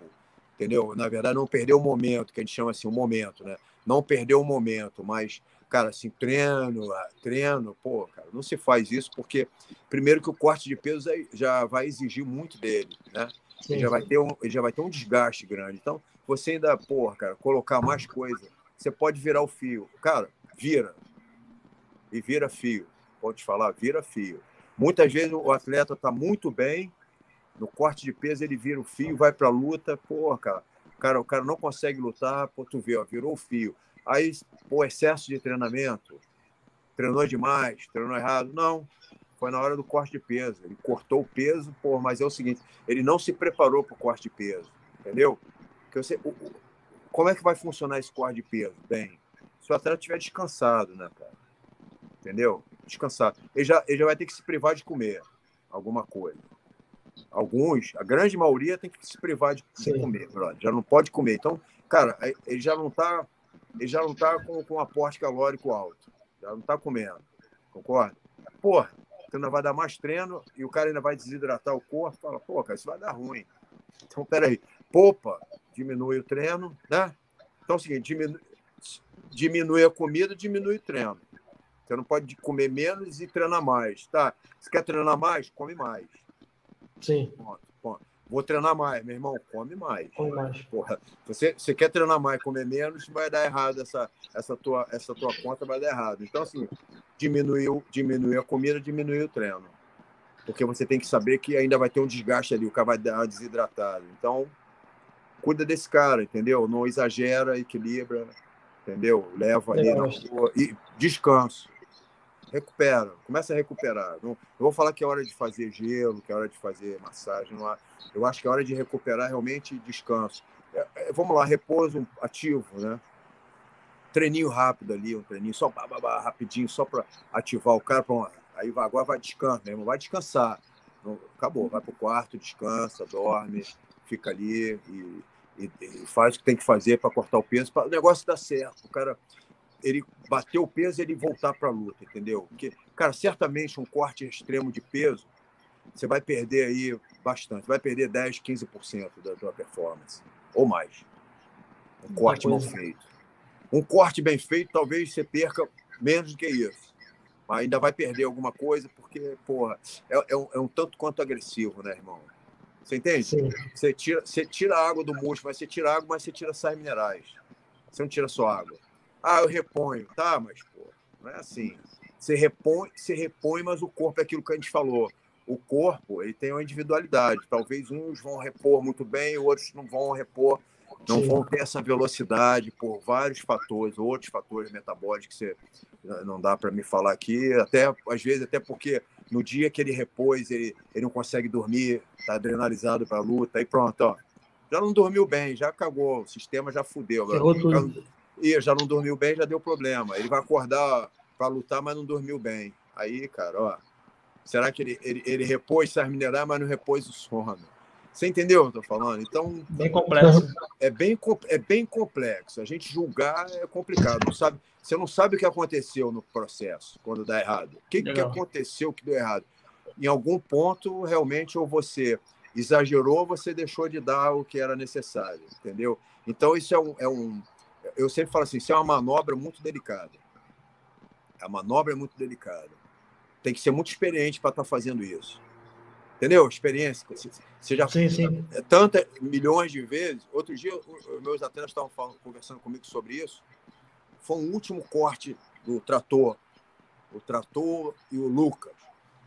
entendeu? Na verdade, não perder o momento, que a gente chama assim, o momento, né? Não perder o momento, mas, cara, assim, treino, ah, treino, pô, cara, não se faz isso porque, primeiro, que o corte de peso já vai exigir muito dele, né? Sim, ele já, vai ter um, já vai ter um desgaste grande. Então, você ainda, porra, cara, colocar mais coisa, você pode virar o fio. Cara, vira. E vira fio. Pode te falar, vira fio. Muitas vezes o atleta está muito bem, no corte de peso ele vira o fio, vai para a luta, porra, cara, cara, o cara não consegue lutar, pô, tu vê, ó, virou o fio. Aí, pô, excesso de treinamento, treinou demais, treinou errado. Não, foi na hora do corte de peso. Ele cortou o peso, pô, mas é o seguinte, ele não se preparou para o corte de peso, entendeu? Porque você, como é que vai funcionar esse corte de peso? Bem, se o atleta estiver descansado, né, cara? Entendeu? Descansado. Ele já, ele já vai ter que se privar de comer alguma coisa. Alguns, a grande maioria tem que se privar de, comer, brother. Já não pode comer. Então, cara, ele já não está ele já não tá com, com um aporte calórico alto. Já não está comendo. Concorda? Porra, tu ainda vai dar mais treino e o cara ainda vai desidratar o corpo. Fala, pô, cara, isso vai dar ruim. Então, peraí. Poupa, diminui o treino, né? Então é o seguinte, diminui, diminui a comida, diminui o treino. Você não pode comer menos e treinar mais, tá? Se quer treinar mais, come mais. Sim. Ponto, ponto. Vou treinar mais, meu irmão, come mais. Come mais. Porra, você, você quer treinar mais, comer menos, vai dar errado essa, essa, tua, essa tua conta, vai dar errado. Então, assim, diminuiu, diminuiu a comida, diminuiu o treino. Porque você tem que saber que ainda vai ter um desgaste ali, o cara vai dar desidratado. Então, cuida desse cara, entendeu? Não exagera, equilibra, entendeu? Leva ali e descanso. Recupera, começa a recuperar. Não, eu vou falar que é hora de fazer gelo, que é hora de fazer massagem. Não eu acho que é hora de recuperar realmente descanso. É, é, vamos lá, repouso ativo, né? treininho rápido ali, um treininho só bah, bah, bah, rapidinho, só para ativar o cara. Aí agora vai descansar, mesmo, vai descansar. acabou, vai pro quarto, descansa, dorme, fica ali e, e, e faz o que tem que fazer para cortar o peso. Pra, o negócio dá certo. O cara ele bater o peso e ele voltar para a luta, entendeu? Porque, cara, certamente um corte extremo de peso, você vai perder aí bastante, vai perder 10, 15% da tua performance, ou mais. Um corte mal feito. Um corte bem feito, talvez você perca menos do que isso. Mas ainda vai perder alguma coisa, porque, porra, é, é, um, é um tanto quanto agressivo, né, irmão? Você entende? Sim. Você tira, você tira a água do músculo, mas você tira água, mas você tira sais minerais. Você não tira só água. Ah, eu reponho. Tá, mas pô, não é assim. Você repõe, você repõe, mas o corpo é aquilo que a gente falou. O corpo ele tem uma individualidade. Talvez uns vão repor muito bem, outros não vão repor, não Sim. vão ter essa velocidade por vários fatores, outros fatores metabólicos que você não dá para me falar aqui. Até às vezes até porque no dia que ele repôs ele, ele não consegue dormir, está adrenalizado para a luta, e pronto, ó, já não dormiu bem, já cagou, o sistema já fudeu. Agora, e já não dormiu bem, já deu problema. Ele vai acordar para lutar, mas não dormiu bem. Aí, cara, ó. Será que ele, ele, ele repôs sais minerais, mas não repôs o sono? Você entendeu o que eu estou falando? Então. Bem complexo. É bem, é bem complexo. A gente julgar é complicado. Não sabe, você não sabe o que aconteceu no processo quando dá errado. O que, que aconteceu que deu errado? Em algum ponto, realmente, ou você exagerou, ou você deixou de dar o que era necessário, entendeu? Então, isso é um, é um, eu sempre falo assim, isso é uma manobra muito delicada. A manobra é muito delicada. Tem que ser muito experiente para estar tá fazendo isso. Entendeu? Experiência. Você já sim, sim. É tanta milhões de vezes. Outro dia, meus atletas estavam falando, conversando comigo sobre isso. Foi um último corte do trator. O trator e o Lucas.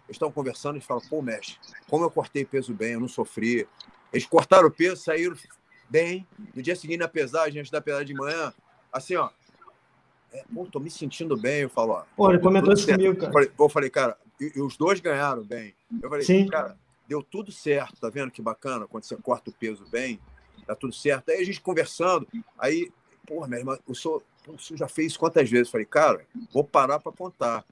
Eles estão conversando e falam, pô, mestre, como eu cortei peso bem, eu não sofri. Eles cortaram o peso, saíram bem. No dia seguinte, na pesagem, antes da pesagem de manhã, assim, ó. É, pô, tô me sentindo bem. Eu falo, ó. Pô, ele comentou isso comigo, cara. Eu falei, eu falei cara, e, e, os dois ganharam bem. Eu falei, Sim. cara, deu tudo certo, tá vendo que bacana? Quando você corta o peso bem, tá tudo certo. Aí a gente conversando, aí, pô, minha irmã, o senhor, o senhor já fez quantas vezes? Eu falei, cara, vou parar para contar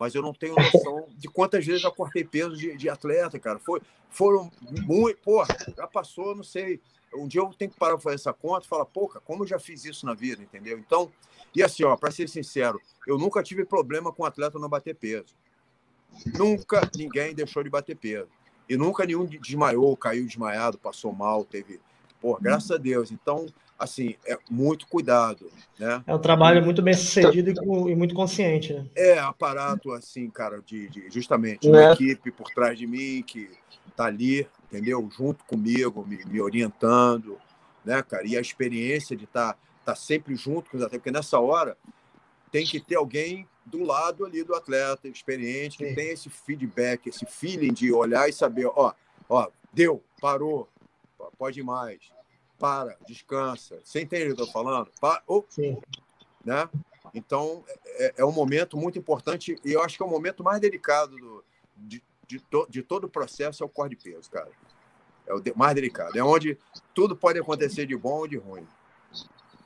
mas eu não tenho noção de quantas vezes já cortei peso de, de atleta, cara. Foi, foram muito. Pô, já passou, não sei, um dia eu tenho que parar para fazer essa conta e falar, pouca, como eu já fiz isso na vida, entendeu? Então, e assim, ó, para ser sincero, eu nunca tive problema com atleta não bater peso. Nunca ninguém deixou de bater peso. E nunca nenhum desmaiou, caiu desmaiado, passou mal, teve. Pô, graças a Deus. Então, assim, é muito cuidado, né? É um trabalho muito bem sucedido e, muito consciente, né? É, aparato, assim, cara, de, de justamente, uma é. equipe por trás de mim que tá ali, entendeu? Junto comigo, me, me orientando, né, cara? E a experiência de estar tá, tá sempre junto com os atletas, porque nessa hora tem que ter alguém do lado ali do atleta, experiente, que Sim. tem esse feedback, esse feeling de olhar e saber, ó, ó, deu, parou, pode mais, para, descansa. Você entende o que eu estou falando? Pa oh, Sim. Né? Então, é, é, um momento muito importante e eu acho que é o momento mais delicado do, de, de, to, de todo o processo é o corte de peso, cara. É o mais delicado. É onde tudo pode acontecer de bom ou de ruim.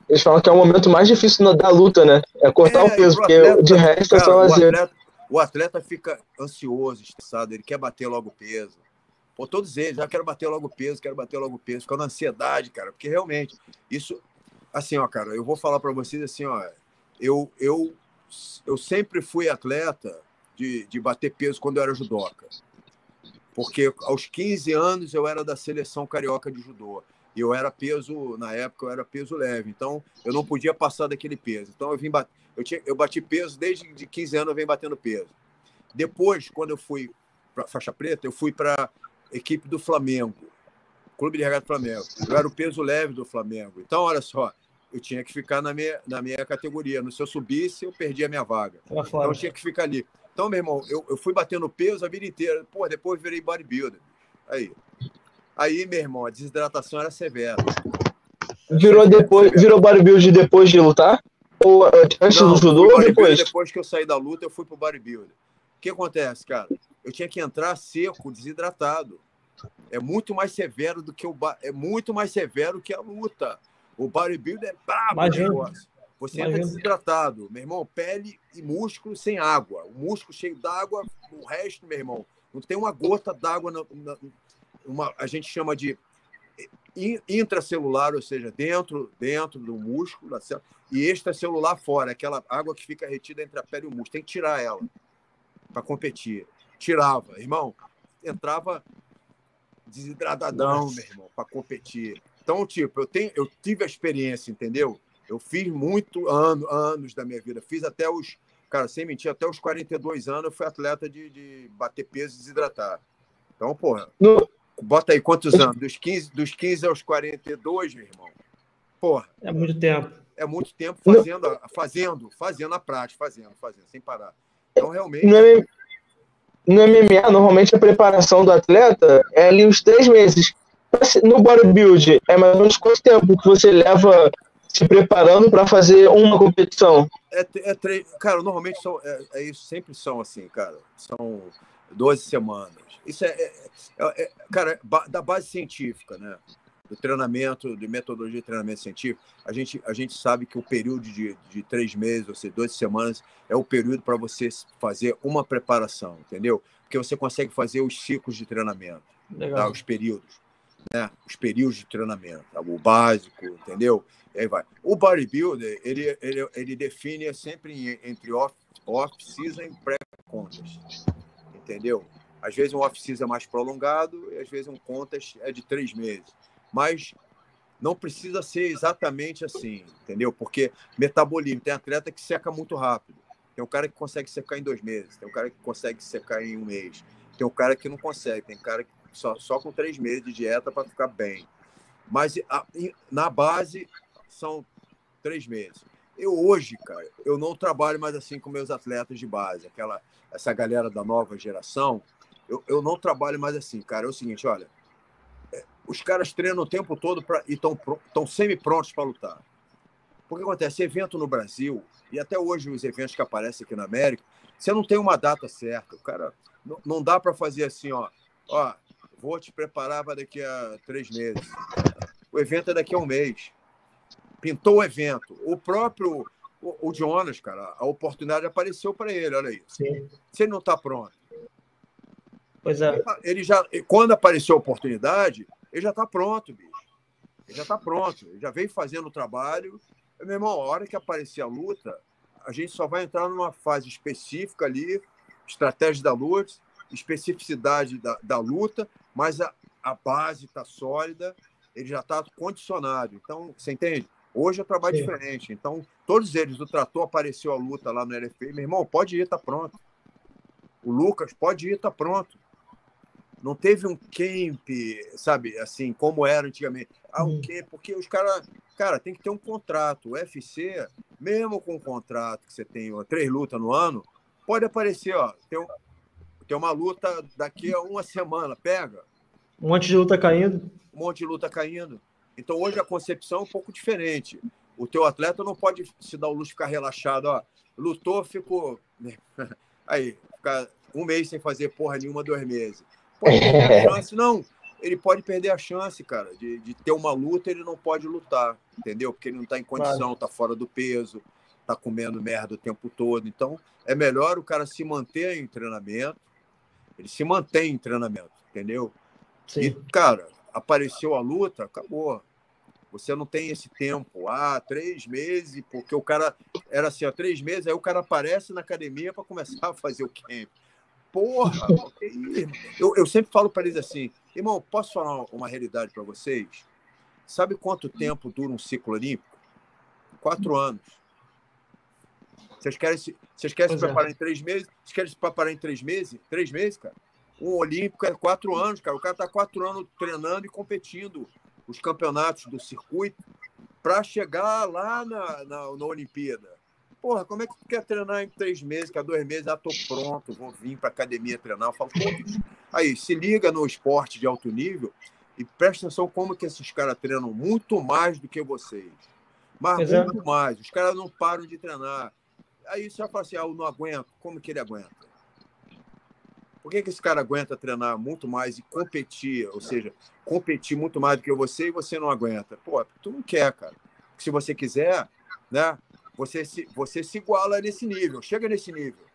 Eles falam que é o momento mais difícil da luta, né? É cortar é, o peso, porque atleta, de resto é só lazer. O atleta, o atleta fica ansioso, estressado, ele quer bater logo o peso. Pô, todos eles, já ah, quero bater logo o peso, quero bater logo o peso, ficando ansiedade, cara, porque realmente, isso, assim, ó, cara, eu vou falar para vocês assim, ó, eu, eu, eu sempre fui atleta de, de bater peso quando eu era judoca. Porque aos 15 anos eu era da seleção carioca de judô. E eu era peso, na época eu era peso leve. Então eu não podia passar daquele peso. Então eu vim bat... eu, tinha... eu bati peso desde de 15 anos eu venho batendo peso. Depois, quando eu fui para faixa preta, eu fui para equipe do Flamengo. Clube de Regata Flamengo. Eu era o peso leve do Flamengo. Então, olha só, eu tinha que ficar na minha, na minha categoria. Se eu subisse, eu perdia a minha vaga. Então, eu tinha que ficar ali. Então, meu irmão, eu, eu fui batendo peso a vida inteira. Pô, depois virei bodybuilder. Aí. Aí, meu irmão, a desidratação era severa. Virou depois, virou bodybuilder depois de lutar? Ou antes Não, do judô ou depois? Depois que eu saí da luta, eu fui pro bodybuilder. O que acontece, cara? Eu tinha que entrar seco, desidratado. É muito mais severo do que o é muito mais severo que a luta. O bodybuilder é brabo negócio. Você entra desidratado, meu irmão, pele e músculo sem água. O músculo cheio d'água, o resto, meu irmão, não tem uma gota d'água. Na, na, uma, a gente chama de intracelular, ou seja, dentro, dentro do músculo, e extracelular fora, aquela água que fica retida entre a pele e o músculo. Tem que tirar ela para competir. Tirava, irmão, entrava desidratadão, meu irmão, para competir. Então, tipo, eu, tenho, eu tive a experiência, entendeu? Eu fiz muito ano, anos da minha vida. Fiz até os, cara, sem mentir, até os 42 anos eu fui atleta de, de bater peso e desidratar. Então, porra, no... bota aí quantos anos? Dos 15, dos 15 aos 42, meu irmão. Porra. É muito tempo. É muito tempo fazendo, no... fazendo, fazendo a prática, fazendo, fazendo, sem parar. Então, realmente. No, MMA, normalmente a preparação do atleta é ali uns três meses. No bodybuilding, é mais ou menos quanto tempo que você leva se preparando para fazer uma competição? É, é, cara, normalmente são, é, é, isso, sempre são assim, cara. São 12 semanas. Isso é, é, é, é cara, da base científica, né? Do treinamento, de metodologia de treinamento científico, a gente, a gente sabe que o período de, de três meses, ou seja, 12 semanas, é o período para você fazer uma preparação, entendeu? Porque você consegue fazer os ciclos de treinamento, tá? os períodos né? os períodos de treinamento, tá? o básico, entendeu? E aí vai. O bodybuilder, ele, ele, ele define sempre entre off-season e pré-contest, entendeu? Às vezes um off-season é mais prolongado e às vezes um contest é de três meses. Mas não precisa ser exatamente assim, entendeu? Porque metabolismo, tem atleta que seca muito rápido. Tem um cara que consegue secar em dois meses, tem um cara que consegue secar em um mês, tem um cara que não consegue, tem um cara que só, só com três meses de dieta para ficar bem. Mas a, na base são três meses. Eu hoje, cara, eu não trabalho mais assim com meus atletas de base, aquela essa galera da nova geração. Eu, eu não trabalho mais assim, cara. É o seguinte, olha, é, os caras treinam o tempo todo pra, e estão semi-prontos para lutar. Porque acontece, evento no Brasil, e até hoje os eventos que aparecem aqui na América, você não tem uma data certa. O cara não, não dá para fazer assim, ó, ó, vou te preparar para daqui a três meses. O evento é daqui a um mês. Pintou o evento. O próprio o, o Jonas, cara, a oportunidade apareceu para ele, olha isso. Sim. Se ele não está pronto. Pois é. Ele já, quando apareceu a oportunidade, ele já está pronto, bicho. Ele já está pronto. Ele já veio fazendo o trabalho. Meu irmão, a hora que aparecer a luta, a gente só vai entrar numa fase específica ali, estratégia da luta, especificidade da, da luta, mas a, a base está sólida, ele já está condicionado. Então, você entende? Hoje eu trabalho Sim. diferente. Então, todos eles, o trator apareceu a luta lá no LFA, meu irmão, pode ir, tá pronto. O Lucas, pode ir, tá pronto. Não teve um camp, sabe, assim, como era antigamente. Ah, o quê? Porque os caras, cara, tem que ter um contrato. O UFC, mesmo com um contrato que você tem ó, três lutas no ano, pode aparecer, ó, tem tem uma luta daqui a uma semana, pega. Um monte de luta caindo. Um monte de luta caindo. Então hoje a concepção é um pouco diferente. O teu atleta não pode se dar o luxo de ficar relaxado, ó. Lutou, ficou. Né? Aí, ficar um mês sem fazer porra nenhuma, dois meses. Pode perder a chance, não. Ele pode perder a chance, cara, de, de ter uma luta, ele não pode lutar, entendeu? Porque ele não está em condição, claro. tá fora do peso, tá comendo merda o tempo todo. Então, é melhor o cara se manter em treinamento, ele se mantém em treinamento, entendeu? Sim. E, cara, apareceu a luta, acabou. Você não tem esse tempo, ah, três meses, porque o cara era assim, ó, três meses, aí o cara aparece na academia para começar a fazer o camp. Porra, eu, eu sempre falo para eles assim, irmão, posso falar uma realidade para vocês? Sabe quanto tempo dura um ciclo olímpico? Quatro anos. Vocês querem se, vocês querem se é. preparar é. em três meses? Vocês querem se preparar em três meses? Três meses, cara? Um Olímpico é quatro anos, cara. O cara está quatro anos treinando e competindo os campeonatos do circuito para chegar lá na, na, na Olimpíada. Porra, como é que tu quer treinar em três meses, que há dois meses, ah, tô pronto, vou vir para academia treinar. Eu falo, aí, se liga no esporte de alto nível e presta atenção como que esses caras treinam muito mais do que vocês. Mas Exato. muito mais. Os caras não param de treinar. Aí você vai falar assim, ah, eu não aguento. Como que ele aguenta? Por que, que esse cara aguenta treinar muito mais e competir, ou seja, competir muito mais do que você e você não aguenta? Pô, tu não quer, cara. Se você quiser, né? você se, você se iguala nesse nível, chega nesse nível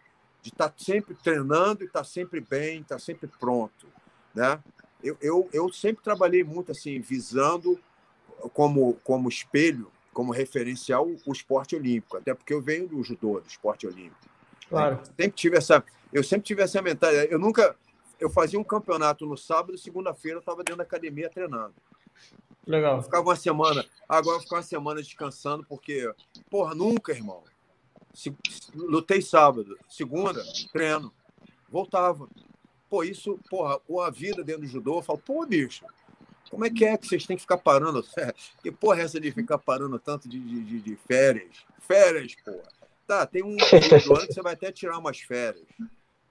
de estar tá sempre treinando e estar tá sempre bem, estar tá sempre pronto, né? Eu, eu, eu sempre trabalhei muito assim, visando como, como espelho, como referencial o esporte olímpico, até porque eu venho do judô, do esporte olímpico. Claro. Eu sempre tive essa, eu sempre tive essa mentalidade. Eu nunca, eu fazia um campeonato no sábado, segunda-feira eu estava dentro da academia treinando. Legal. Eu ficava uma semana, agora eu ficar uma semana descansando, porque, porra, nunca, irmão. Se, lutei sábado, segunda, treino, voltava. Pô, isso, porra, ou a vida dentro do judô, eu falo, pô, bicho, como é que é que vocês têm que ficar parando? Que porra é essa de ficar parando tanto de, de, de férias? Férias, porra. Tá, tem um período ano que você vai até tirar umas férias.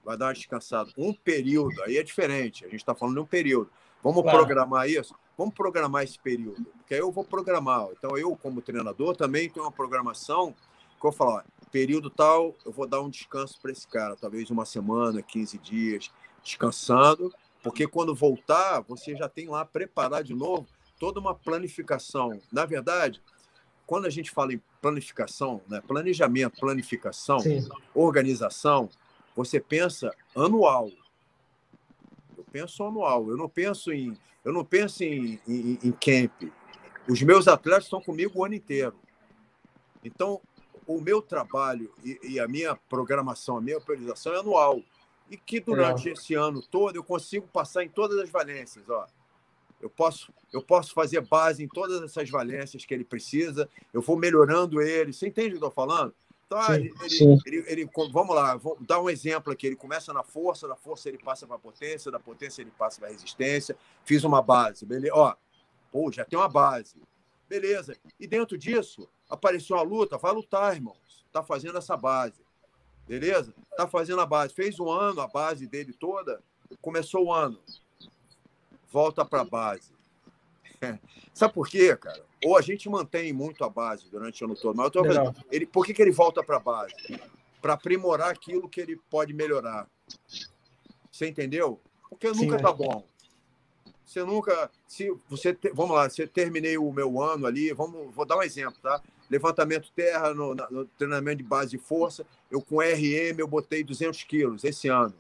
Vai dar uma descansada. Um período, aí é diferente. A gente está falando de um período. Vamos claro. programar isso? Vamos programar esse período. Porque aí eu vou programar. Então, eu, como treinador, também tenho uma programação que eu falo, ó, período tal, eu vou dar um descanso para esse cara. Talvez uma semana, 15 dias, descansando. Porque quando voltar, você já tem lá preparar de novo toda uma planificação. Na verdade, quando a gente fala em planificação, né, planejamento, planificação, Sim. organização, você pensa anual penso anual. Eu não penso em, eu não penso em, em, em camp. Os meus atletas estão comigo o ano inteiro. Então, o meu trabalho e, e a minha programação, a minha priorização é anual. E que durante é. esse ano todo eu consigo passar em todas as valências. Ó. Eu posso, eu posso fazer base em todas essas valências que ele precisa, eu vou melhorando ele. Você entende o que eu estou falando? Então, sim, ele, sim. Ele, ele, vamos lá, vou dar um exemplo aqui. Ele começa na força, da força ele passa para a potência, da potência ele passa para a resistência. Fiz uma base, beleza? Ó, pô, já tem uma base. Beleza. E dentro disso, apareceu a luta, vai lutar, irmãos. Tá fazendo essa base. Beleza? Tá fazendo a base. Fez um ano, a base dele toda. Começou o ano. Volta para a base. Sabe por quê, cara? Ou a gente mantém muito a base durante o ano todo. Mas eu tô ele, por que, que ele volta para a base? Para aprimorar aquilo que ele pode melhorar. Você entendeu? Porque Sim, nunca é. tá bom. Você nunca. Se você vamos lá, você terminei o meu ano ali, vamos, vou dar um exemplo, tá? Levantamento terra no, no treinamento de base de força, eu com RM eu botei 200 quilos esse ano.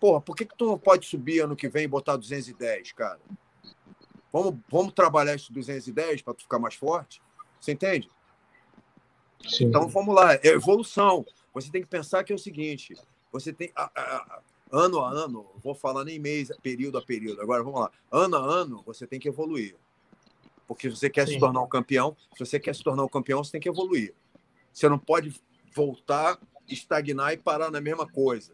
Porra, por que, que tu não pode subir ano que vem e botar 210, cara? Vamos, vamos trabalhar esses 210 para tu ficar mais forte? Você entende? Sim. Então vamos lá, é evolução. Você tem que pensar que é o seguinte: você tem a, a, ano a ano, vou falar nem mês, período a período. Agora vamos lá, ano a ano você tem que evoluir, porque se você quer Sim. se tornar um campeão, se você quer se tornar um campeão, você tem que evoluir. Você não pode voltar, estagnar e parar na mesma coisa.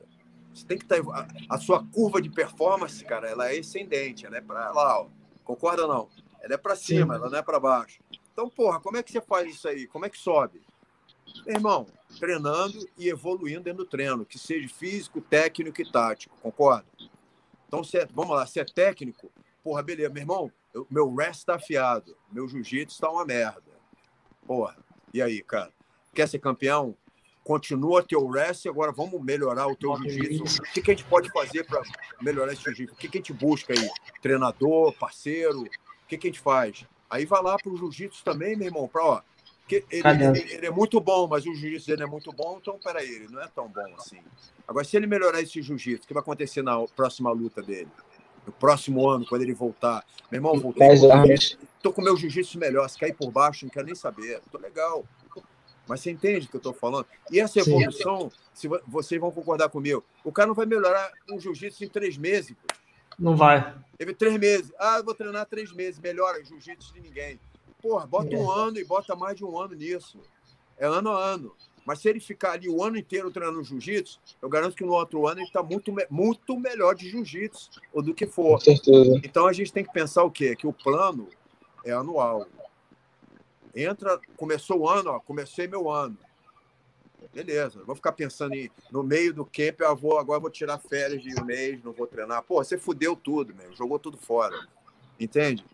Você tem que estar tá, a, sua curva de performance, cara, ela é ascendente, ela é para lá, ó Concorda ou não? Ela é para cima, Sim. ela não é para baixo. Então, porra, como é que você faz isso aí? Como é que sobe? Meu irmão, treinando e evoluindo dentro do treino, que seja físico, técnico e tático, concorda? Então, se é, vamos lá, se é técnico, porra, beleza, meu irmão, meu rest tá afiado, meu jiu-jitsu está uma merda. Porra, e aí, cara? Quer ser campeão? Continua teu rest e agora vamos melhorar o teu jiu-jitsu. O que, que a gente pode fazer para melhorar esse jiu-jitsu? O que, que a gente busca aí? Treinador, parceiro? O que, que a gente faz? Aí vai lá para o jiu-jitsu também, meu irmão, para ó. Que ele, ele, ele, é muito bom, mas o jiu-jitsu dele é muito bom, então peraí, ele não é tão bom assim. Agora, se ele melhorar esse jiu-jitsu, o que vai acontecer na próxima luta dele? No próximo ano, quando ele voltar. Meu irmão, voltei. Estou com meu jiu-jitsu melhor. Se cair por baixo, não quero nem saber. Tô legal. Mas você entende o que eu estou falando? E essa evolução, se vocês vão concordar comigo, o cara não vai melhorar um jiu-jitsu em três meses. Não vai. Teve três meses. Ah, vou treinar três meses. Melhora jiu-jitsu de ninguém. Porra, bota um é. ano e bota mais de um ano nisso. É ano a ano. Mas se ele ficar ali o ano inteiro treinando jiu-jitsu, eu garanto que no outro ano ele está muito, muito melhor de jiu-jitsu do que for. Com certeza. Então a gente tem que pensar o quê? Que o plano é anual. Entra, começou o ano, ó, comecei meu ano. Beleza, vou ficar pensando em, no meio do camp, eu vou, agora vou tirar férias de um mês, não vou treinar. Pô, você fudeu tudo, meu, jogou tudo fora. Entende?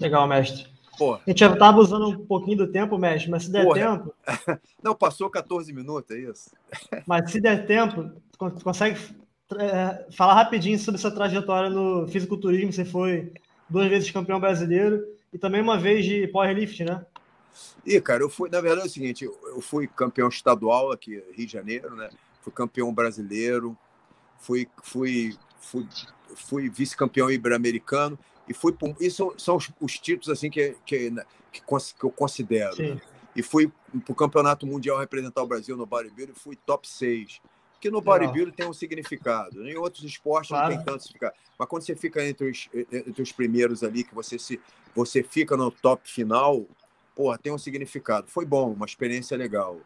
Legal, mestre. Pô. A gente já tá abusando um pouquinho do tempo, mestre, mas se der Porra. tempo. Não, passou 14 minutos, é isso? Mas se der tempo, consegue é, falar rapidinho sobre essa trajetória no fisiculturismo. Você foi duas vezes campeão brasileiro e também uma vez de powerlift, né? E, cara, eu fui, na verdade é o seguinte, eu fui campeão estadual aqui Rio de Janeiro, né? Fui campeão brasileiro, fui, fui, fui, fui vice-campeão ibero-americano e fui por, isso são os, os, títulos assim que, que, que, que eu considero. Sim. E fui para o campeonato mundial representar o Brasil no bodybuilding e fui top 6 que no bodybuilding tem um significado. Em outros esportes claro. não tem tanto significado. Mas quando você fica entre os, entre os primeiros ali, que você se você fica no top final, porra, tem um significado. Foi bom, uma experiência legal.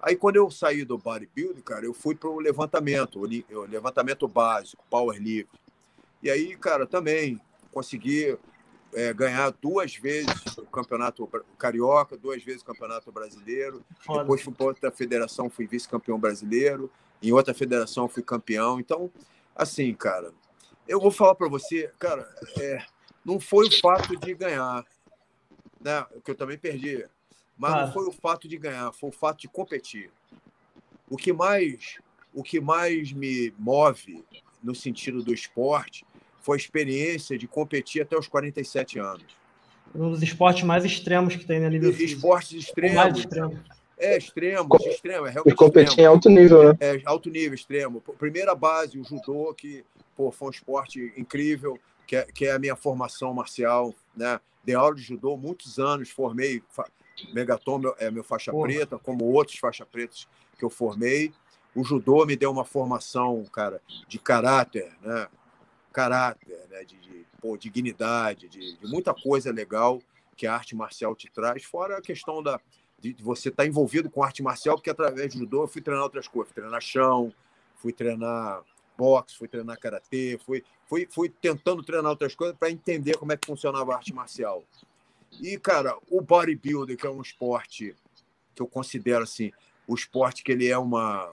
Aí quando eu saí do bodybuilding, cara, eu fui para o levantamento, o levantamento básico, powerlift. E aí, cara, também consegui é, ganhar duas vezes o campeonato carioca, duas vezes o campeonato brasileiro. Foda. Depois fui para outra federação, fui vice-campeão brasileiro. Em outra federação fui campeão. Então, assim, cara, eu vou falar para você, cara, é, não foi o fato de ganhar, né? Que eu também perdi, mas não foi o fato de ganhar, foi o fato de competir. O que mais, o que mais me move no sentido do esporte foi a experiência de competir até os 47 anos. Um dos esportes mais extremos que tem na nível Esportes extremos. mais extremo. É extremo, Co extremo, é realmente. E competir em alto nível, né? É alto nível, extremo. Primeira base, o judô, que pô, foi um esporte incrível, que é, que é a minha formação marcial, né? Dei aula de judô muitos anos, formei. Megaton é meu faixa Porra. preta, como outros faixa pretas que eu formei. O judô me deu uma formação, cara, de caráter, né? Caráter, né? De, de pô, dignidade, de, de muita coisa legal que a arte marcial te traz, fora a questão da, de você estar tá envolvido com arte marcial, porque através do judô eu fui treinar outras coisas, fui treinar chão, fui treinar boxe, fui treinar karatê, fui, fui, fui tentando treinar outras coisas para entender como é que funcionava a arte marcial. E, cara, o bodybuilding, que é um esporte que eu considero assim, o esporte que ele é uma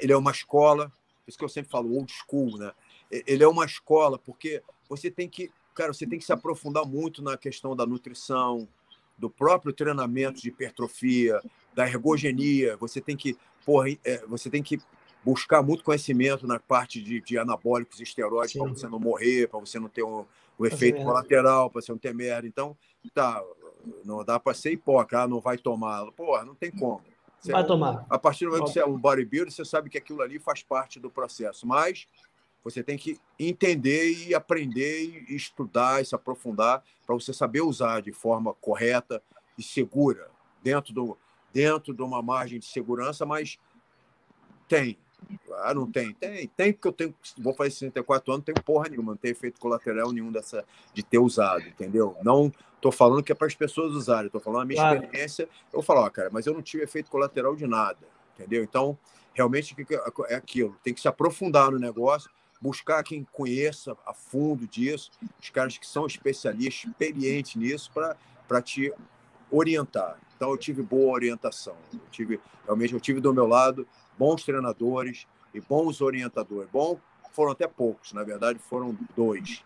ele é uma escola, por isso que eu sempre falo old school, né? Ele é uma escola porque você tem que, cara, você tem que se aprofundar muito na questão da nutrição, do próprio treinamento de hipertrofia, da ergogenia. Você tem que, porra, é, você tem que buscar muito conhecimento na parte de, de anabólicos e esteroides para você não morrer, para você não ter um, um efeito colateral, para você não ter merda. Então, tá, não dá para ser hipócrita, ah, não vai tomar. Porra, não tem como. Você vai é um, tomar. A partir do momento que você é um bodybuilder, você sabe que aquilo ali faz parte do processo. Mas você tem que entender e aprender e estudar e se aprofundar para você saber usar de forma correta e segura, dentro, do, dentro de uma margem de segurança, mas tem. Ah, não tem? Tem, tem, porque eu tenho, vou fazer 64 anos, não tenho porra nenhuma, não tenho efeito colateral nenhum dessa, de ter usado, entendeu? Não estou falando que é para as pessoas usarem, estou falando a minha claro. experiência. Eu falar, ó, cara, mas eu não tive efeito colateral de nada, entendeu? Então, realmente é aquilo, tem que se aprofundar no negócio, buscar quem conheça a fundo disso, os caras que são especialistas, experientes nisso, para te orientar. Então, eu tive boa orientação. Eu tive, realmente, eu tive do meu lado bons treinadores e bons orientadores. Bom, foram até poucos, na verdade, foram dois.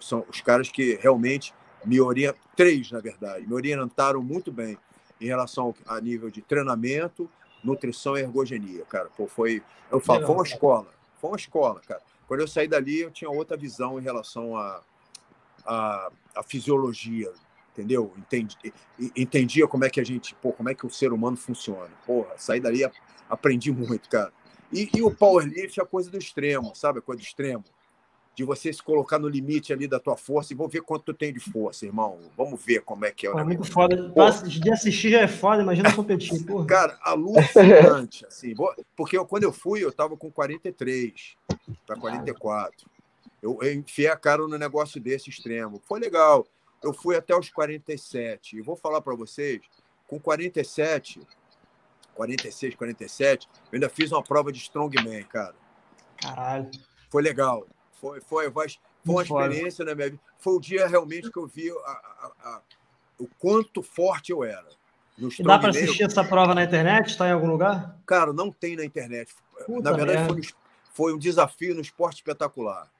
São os caras que realmente me orientam, três, na verdade, me orientaram muito bem em relação a nível de treinamento, nutrição e ergogenia, cara. Pô, foi, eu falo, foi uma escola foi uma escola, cara. Quando eu saí dali, eu tinha outra visão em relação à a, a, a, fisiologia, entendeu? Entendi, entendia como é que a gente, pô, como é que o ser humano funciona. Porra, saí dali, aprendi muito, cara. E, e o powerlift é a coisa do extremo, sabe? A coisa do extremo de você se colocar no limite ali da tua força e vou ver quanto tu tem de força, irmão. Vamos ver como é que é. É muito foda. Pô, de assistir já é foda, imagina competir. Porra. Cara, alucinante, assim. Porque eu, quando eu fui, eu tava com 43 para 44. Eu, eu enfiei a cara no negócio desse extremo. Foi legal. Eu fui até os 47. E vou falar para vocês, com 47, 46, 47, eu ainda fiz uma prova de strongman, cara. Caralho. Foi legal. Foi, foi, foi, foi uma experiência na minha vida. Foi o dia realmente que eu vi a, a, a, o quanto forte eu era. dá para assistir essa prova na internet? Está em algum lugar? Cara, não tem na internet. Puta na verdade, foi, foi, um desafio no esporte espetacular.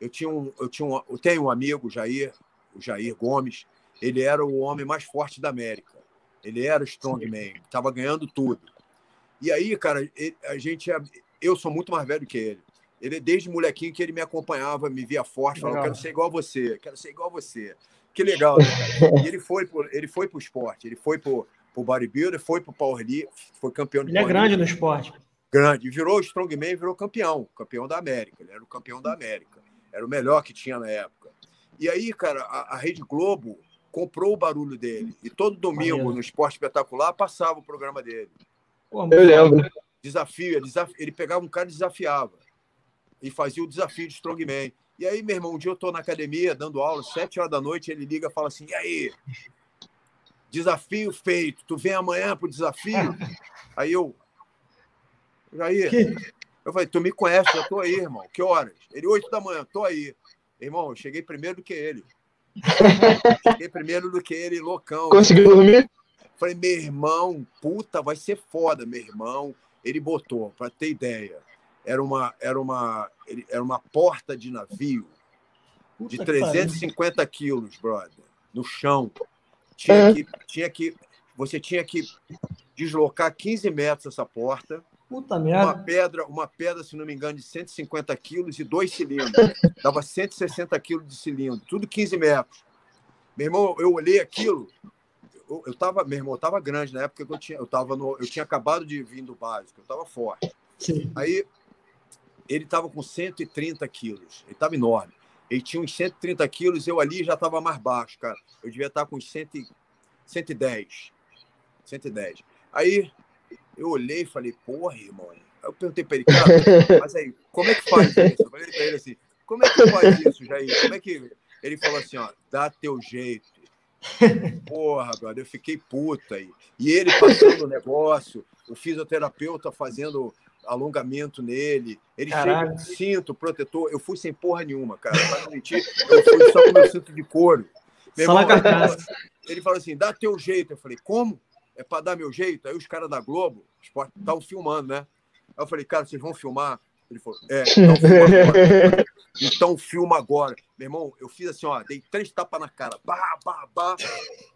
Eu tinha um, eu tinha um, eu tenho um amigo, Jair, o Jair Gomes. Ele era o homem mais forte da América. Ele era strongman, estava ganhando tudo. E aí, cara, a gente, eu sou muito mais velho que ele. Ele, desde molequinho, que ele me acompanhava, me via forte, falava: quero ser igual a você, quero ser igual a você. Que legal, né, cara? E ele foi pro, ele foi pro esporte, ele foi pro, pro bodybuilder, foi pro powerlifting, foi campeão de Ele é grande no esporte. Grande. Virou strongman e virou campeão, campeão da América. Ele era o campeão da América. Era o melhor que tinha na época. E aí, cara, a, a Rede Globo comprou o barulho dele. E todo domingo, no Esporte Espetacular, passava o programa dele. Pô, eu lembro. Desafio, ele, ele pegava um cara e desafiava. E fazia o desafio de strongman. E aí, meu irmão, um dia eu estou na academia dando aula, sete horas da noite, ele liga e fala assim: e aí? Desafio feito, tu vem amanhã pro desafio? Aí eu. Aí. Eu falei, tu me conhece, eu tô aí, irmão. Que horas? Ele, oito da manhã, tô aí. Irmão, eu cheguei primeiro do que ele. cheguei primeiro do que ele, loucão. Conseguiu dormir? Falei, meu irmão, puta, vai ser foda, meu irmão. Ele botou, para ter ideia, era uma, era uma, era uma porta de navio de 350 quilos, brother, no chão. Tinha que, tinha que, você tinha que deslocar 15 metros essa porta. Puta merda. Uma pedra, uma pedra, se não me engano, de 150 quilos e dois cilindros. Dava 160 quilos de cilindro, tudo 15 metros. Meu irmão, eu olhei aquilo, eu, eu tava, meu irmão, eu tava grande na época que eu tinha, eu tava no, eu tinha acabado de vir do básico, eu tava forte. Sim. Aí ele estava com 130 quilos, ele estava enorme. Ele tinha uns 130 quilos, eu ali já estava mais baixo, cara. Eu devia estar com uns 100, 110. 110. Aí eu olhei e falei, porra, irmão. Aí eu perguntei para ele, cara, mas aí, como é que faz isso? Eu falei para ele assim, como é que faz isso, Jair? Como é que. Ele falou assim, ó, dá teu jeito. Porra, brother, eu fiquei puta aí. E ele passando o negócio, o fisioterapeuta fazendo alongamento nele. Ele Caralho. chega com cinto, protetor. Eu fui sem porra nenhuma, cara. Pra não mentir, eu fui só com meu cinto de couro. Meu irmão, Ele falou assim: dá teu jeito. Eu falei, como? É para dar meu jeito? Aí os caras da Globo estavam filmando, né? Aí eu falei, cara, vocês vão filmar? Ele falou, é, então filma agora. Então filma agora. Meu irmão, eu fiz assim, ó, dei três tapas na cara. Bah, bah, bah.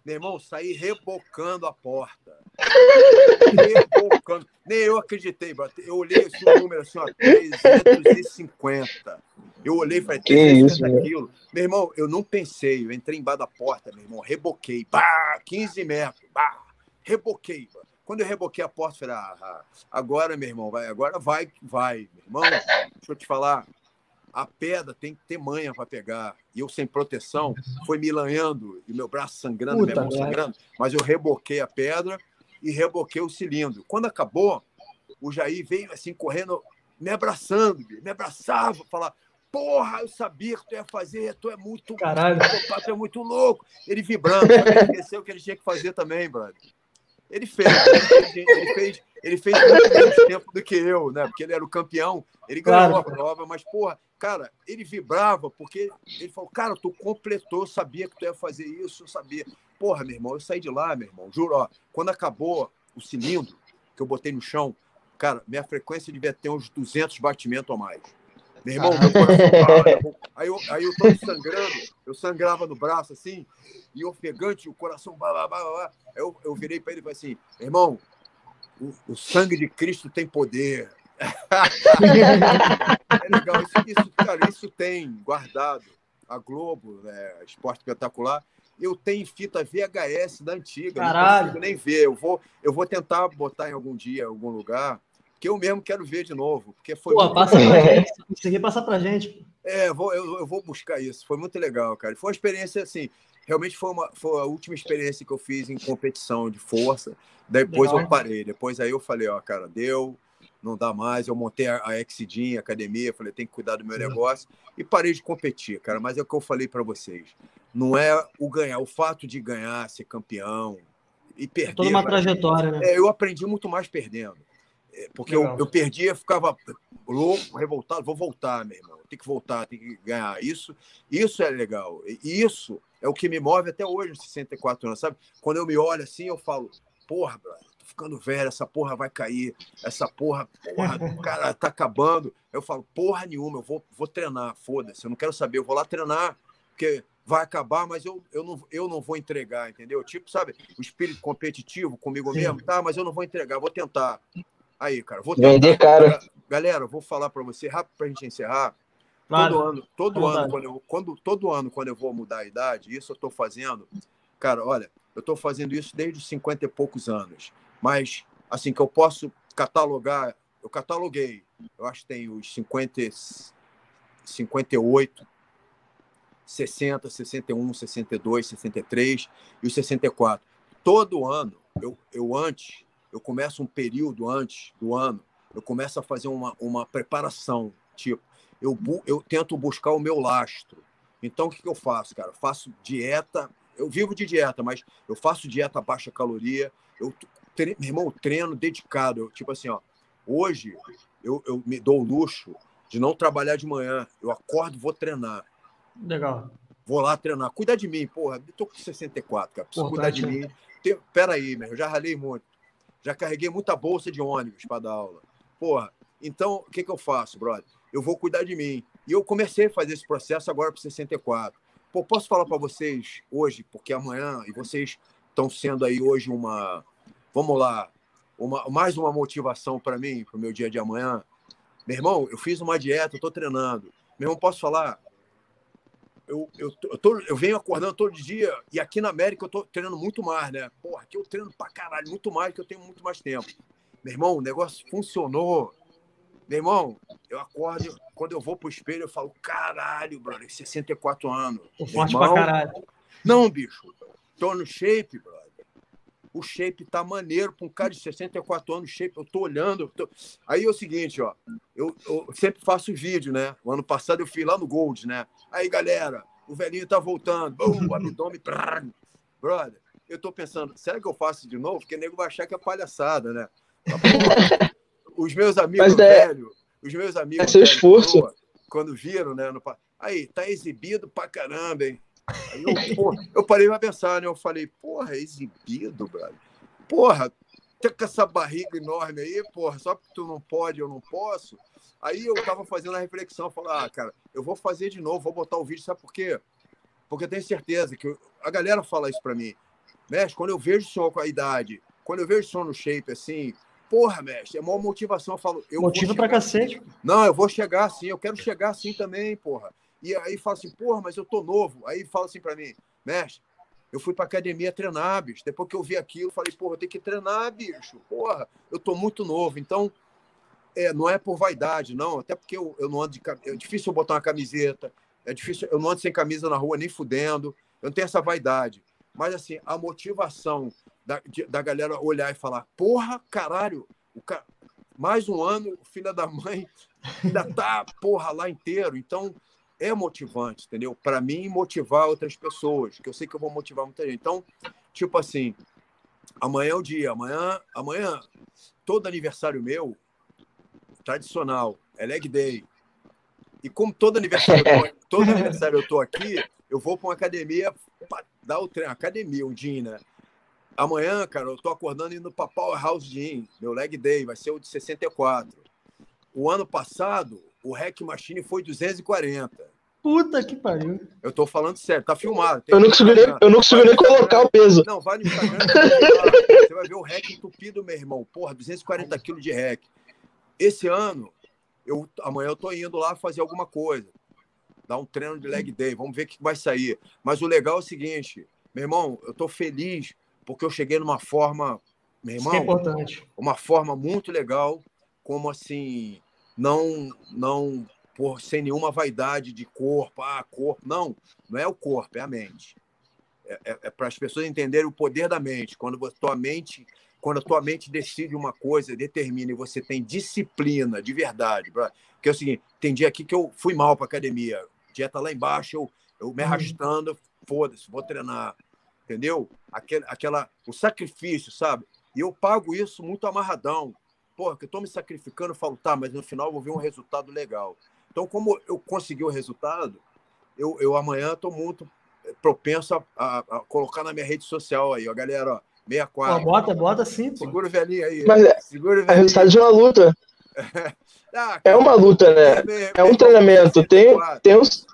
Meu irmão, saí rebocando a porta. Rebocando. Nem eu acreditei, eu olhei esse número assim, ó, 350. Eu olhei e falei, 350 quilos. Meu irmão, eu não pensei, eu entrei embaixo da porta, meu irmão, reboquei. Bah, 15 metros. Bah, reboquei. Bah. Quando eu reboquei a porta, falei, ah, ah, agora, meu irmão, vai, agora vai, vai, meu irmão. Deixa eu te falar, a pedra tem que ter manha para pegar. E eu sem proteção, foi me lanhando, e meu braço sangrando, Puta, meu mão sangrando, mas eu reboquei a pedra e reboquei o cilindro. Quando acabou, o Jair veio assim, correndo, me abraçando, me abraçava, falar, porra, eu sabia que tu ia fazer, tu é muito, Caralho. tu é muito louco. Ele vibrando, ele esqueceu o que ele tinha que fazer também, brother. Ele fez, ele fez, ele fez muito menos tempo do que eu, né? Porque ele era o campeão, ele ganhou claro. a prova, mas, porra, cara, ele vibrava porque ele falou, cara, tu completou, sabia que tu ia fazer isso, eu sabia. Porra, meu irmão, eu saí de lá, meu irmão, juro, ó, quando acabou o cilindro que eu botei no chão, cara, minha frequência devia ter uns 200 batimentos ou mais. Meu irmão, meu coração. Aí eu, aí eu tô sangrando, eu sangrava no braço assim, e ofegante, o coração. Blá, blá, blá, blá. Eu, eu virei para ele e falei assim: irmão, o, o sangue de Cristo tem poder. é legal, isso, isso, cara, isso tem guardado. A Globo, né, Esporte Espetacular, eu tenho fita VHS da antiga, Caralho. não consigo nem ver. Eu vou, eu vou tentar botar em algum dia, em algum lugar que eu mesmo quero ver de novo. Porque foi Pô, muito... passa pra gente. Consegui passar pra gente. É, vou, eu, eu, vou buscar isso. Foi muito legal, cara. Foi uma experiência assim. Realmente foi, uma, foi a última experiência que eu fiz em competição de força. Depois legal. eu parei. Depois aí eu falei, ó, cara, deu, não dá mais. Eu montei a, a Exidin, a academia, falei, tem que cuidar do meu Sim. negócio. E parei de competir, cara. Mas é o que eu falei para vocês. Não é o ganhar, o fato de ganhar, ser campeão e perder. É toda uma trajetória, né? É, eu aprendi muito mais perdendo. Porque eu, eu perdia, ficava louco, revoltado, vou voltar, meu irmão. Tem que voltar, tem que ganhar. Isso, isso é legal. E isso é o que me move até hoje, aos 64 anos, sabe? Quando eu me olho assim, eu falo, porra, brother, tô ficando velho, essa porra vai cair, essa porra, porra, o cara tá acabando. Eu falo, porra nenhuma, eu vou, vou treinar, foda-se, eu não quero saber, eu vou lá treinar, porque vai acabar, mas eu, eu, não, eu não vou entregar, entendeu? Tipo, sabe, o espírito competitivo comigo Sim. mesmo, tá, mas eu não vou entregar, vou tentar. Aí, cara, vou tentar. Vender cara. Galera, vou falar para você, rápido para a gente encerrar. Claro. Todo ano, todo ano, quando eu, quando, todo ano, quando eu vou mudar a idade, isso eu estou fazendo. Cara, olha, eu estou fazendo isso desde os 50 e poucos anos. Mas, assim, que eu posso catalogar, eu cataloguei, eu acho que tem os 50, 58, 60, 61, 62, 63 e os 64. Todo ano, eu, eu antes, eu começo um período antes do ano, eu começo a fazer uma, uma preparação, tipo, eu, eu tento buscar o meu lastro. Então, o que, que eu faço, cara? faço dieta, eu vivo de dieta, mas eu faço dieta baixa caloria, eu, tre... meu irmão, treino dedicado. Eu, tipo assim, ó, hoje eu, eu me dou o luxo de não trabalhar de manhã. Eu acordo vou treinar. Legal. Vou lá treinar. Cuida de mim, porra. Eu tô com 64, cara. Preciso cuidar de mim. Tem... Pera aí, meu. Eu já ralei muito. Já carreguei muita bolsa de ônibus para dar aula. Porra. Então, o que, que eu faço, brother? eu vou cuidar de mim. E eu comecei a fazer esse processo agora para 64. Pô, posso falar para vocês hoje, porque amanhã, e vocês estão sendo aí hoje uma, vamos lá, uma, mais uma motivação para mim, para o meu dia de amanhã. Meu irmão, eu fiz uma dieta, estou treinando. Meu irmão, posso falar? Eu, eu, eu, tô, eu venho acordando todo dia e aqui na América eu estou treinando muito mais, né? Porra, aqui eu treino para caralho, muito mais, que eu tenho muito mais tempo. Meu irmão, o negócio funcionou. Meu irmão, eu acordo, quando eu vou pro espelho, eu falo, caralho, brother, 64 anos. Tô forte irmão, pra caralho. Não, bicho. Tô no shape, brother. O shape tá maneiro para um cara de 64 anos, shape, eu tô olhando. Eu tô... Aí é o seguinte, ó. Eu, eu, sempre faço vídeo, né? O ano passado eu fui lá no Gold, né? Aí, galera, o velhinho tá voltando. Bum, o abdômen. brother, eu tô pensando, será que eu faço de novo? Porque o nego vai achar que é palhaçada, né? os meus amigos é, velho, os meus amigos. É seu esforço. Quando, quando viram, né? No, aí, tá exibido pra caramba, hein? Eu, porra, eu parei pra pensar, né? Eu falei, porra, exibido, brother. Porra, tá com essa barriga enorme aí, porra, só porque tu não pode, eu não posso. Aí eu tava fazendo a reflexão, falar, ah, cara, eu vou fazer de novo, vou botar o vídeo, sabe por quê? Porque eu tenho certeza que eu, a galera fala isso para mim. Mestre, quando eu vejo o senhor com a idade, quando eu vejo o senhor no shape assim, Porra, mestre, é uma motivação. Eu falo, eu Motiva pra cacete. Não, eu vou chegar assim, eu quero chegar assim também, porra. E aí fala assim, porra, mas eu tô novo. Aí fala assim para mim, mestre, eu fui pra academia treinar, bicho. Depois que eu vi aquilo, falei, porra, eu tenho que treinar, bicho. Porra, eu tô muito novo. Então, é, não é por vaidade, não. Até porque eu, eu não ando de É difícil eu botar uma camiseta. É difícil, eu não ando sem camisa na rua nem fudendo. Eu não tenho essa vaidade. Mas, assim, a motivação da, da galera olhar e falar: porra, caralho, o ca... mais um ano, o filho da mãe ainda tá, porra, lá inteiro. Então, é motivante, entendeu? Para mim, motivar outras pessoas, que eu sei que eu vou motivar muita gente. Então, tipo assim, amanhã é o dia, amanhã, amanhã, todo aniversário meu, tradicional, é leg day. E como todo aniversário, todo aniversário eu tô aqui, eu vou para uma academia para dar o treino, academia, um dia, né? Amanhã, cara, eu tô acordando indo para Powerhouse Gym, meu leg day, vai ser o de 64. O ano passado, o Hack Machine foi 240. Puta que pariu. Eu tô falando sério, tá filmado. Eu não consigo nem, eu não consigo nem colocar o peso. Não, vai no Instagram, você vai ver o Hack entupido, meu irmão. Porra, 240 quilos de Hack. Esse ano, eu, amanhã eu tô indo lá fazer alguma coisa. Dar um treino de leg day, vamos ver o que vai sair. Mas o legal é o seguinte, meu irmão, eu tô feliz porque eu cheguei numa forma, meu irmão, Isso é importante. uma forma muito legal, como assim, não, não por sem nenhuma vaidade de corpo, ah, corpo, não, não é o corpo, é a mente. É, é, é para as pessoas entenderem o poder da mente. Quando a tua mente, quando a tua mente decide uma coisa, determina e você tem disciplina de verdade, porque é o seguinte, tem dia aqui que eu fui mal para academia, dieta lá embaixo, eu, eu me uhum. arrastando, foda-se, vou treinar entendeu? Aquele, aquela, o sacrifício, sabe? E eu pago isso muito amarradão. Porra, que eu estou me sacrificando, eu falo, tá, mas no final eu vou ver um resultado legal. Então, como eu consegui o resultado, eu, eu amanhã estou muito propenso a, a, a, colocar na minha rede social aí, ó, galera, ó, 64. Pô, bota, bota sim, pô. Segura o velhinho aí. Mas é, Segura o velhinho. É resultado de uma luta. ah, é uma luta, né? É, é um treinamento. Tem, tem uns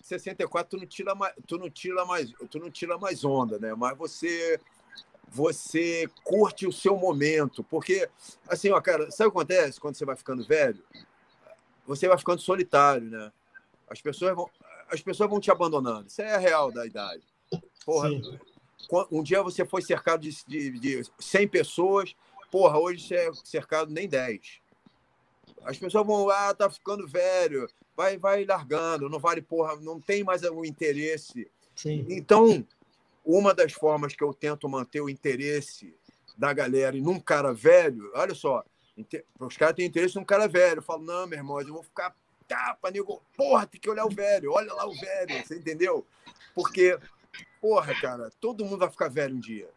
64 tu não tira mais, tu não tira mais, tu não tira mais onda, né? Mas você você curte o seu momento, porque assim, ó, cara, sabe o que acontece quando você vai ficando velho? Você vai ficando solitário, né? As pessoas vão, as pessoas vão te abandonando. Isso é a real da idade. Porra, Sim. um dia você foi cercado de, de, de 100 pessoas, porra, hoje você é cercado nem 10. As pessoas vão, ah, tá ficando velho, vai, vai largando, não vale porra, não tem mais o interesse. Sim. Então, uma das formas que eu tento manter o interesse da galera e num cara velho, olha só, os caras têm interesse num cara velho. Eu falo, não, meu irmão, eu vou ficar tapa, nego. Porra, tem que olhar o velho, olha lá o velho, você entendeu? Porque, porra, cara, todo mundo vai ficar velho um dia.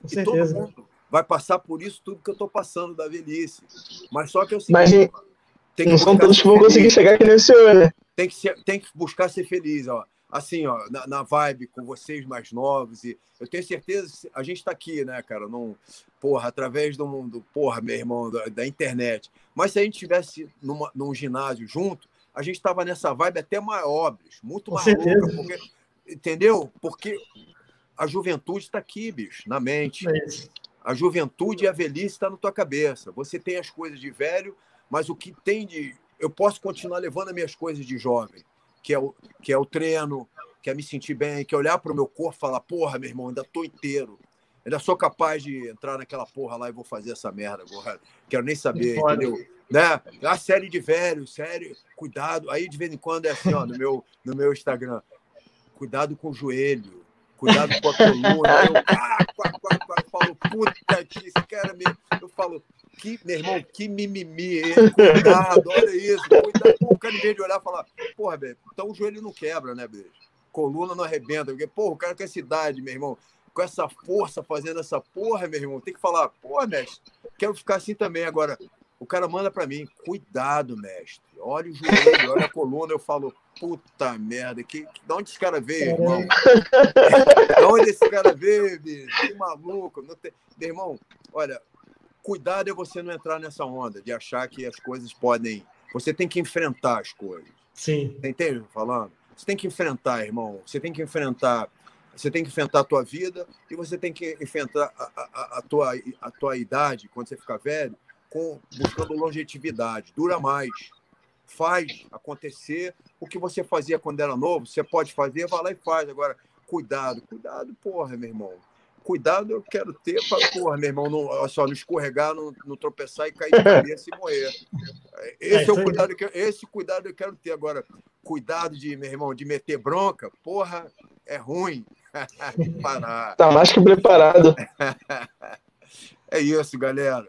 Com e certeza. todo mundo vai passar por isso tudo que eu tô passando da velhice. Mas só que eu sei. Mas, tem que não são todos que vão conseguir chegar aqui nesse senhor, né? Tem que, ser, tem que buscar ser feliz, ó assim, ó, na, na, vibe com vocês mais novos. E eu tenho certeza, a gente está aqui, né, cara, num, porra, através do mundo, porra, meu irmão, da, da internet. Mas se a gente tivesse numa, num ginásio junto, a gente estava nessa vibe até maior, bicho, muito com louca, porque, entendeu? Porque a juventude está aqui, bicho, na mente. É a juventude e a velhice está na tua cabeça. Você tem as coisas de velho, mas o que tem de. Eu posso continuar levando as minhas coisas de jovem que é o, que é o treino, que é me sentir bem, que é olhar para o meu corpo e falar, porra, meu irmão, ainda tô inteiro. Ainda sou capaz de entrar naquela porra lá e vou fazer essa merda agora. Quero nem saber, entendeu? Né? A série de velhos, série, cuidado. Aí de vez em quando é assim, ó, no meu, no meu Instagram. Cuidado com o joelho, cuidado com a coluna. Eu, ah, quá, quá, quá, eu falo, puta que esse cara me. Eu falo, que, meu irmão, que mimimi, cuidado, olha isso, cuidado. O cara, em vez de olhar e falar, porra, velho, então o joelho não quebra, né, beijo? Coluna não arrebenta, porque, porra, o cara com essa idade, meu irmão, com essa força fazendo essa porra, meu irmão, tem que falar, porra, mestre, quero ficar assim também. Agora, o cara manda para mim, cuidado, mestre, olha o joelho, olha a coluna, eu falo, puta merda, que, que, de onde esse cara veio, irmão? de onde esse cara veio, bicho? Que maluco. Não tem... Meu irmão, olha, cuidado é você não entrar nessa onda de achar que as coisas podem. Você tem que enfrentar as coisas. Sim. Entende o que eu falando? Você tem que enfrentar, irmão. Você tem que enfrentar. Você tem que enfrentar a tua vida e você tem que enfrentar a, a, a, tua, a tua idade, quando você ficar velho, com, buscando longevidade. Dura mais. Faz acontecer o que você fazia quando era novo. Você pode fazer, vai lá e faz. Agora, cuidado. Cuidado, porra, meu irmão cuidado eu quero ter para, porra, meu irmão, não, só, não escorregar, não, não tropeçar e cair de cabeça e morrer. Esse é, é o cuidado que eu, esse cuidado eu quero ter. Agora, cuidado de, meu irmão, de meter bronca, porra, é ruim. Parar. Tá mais que preparado. é isso, galera.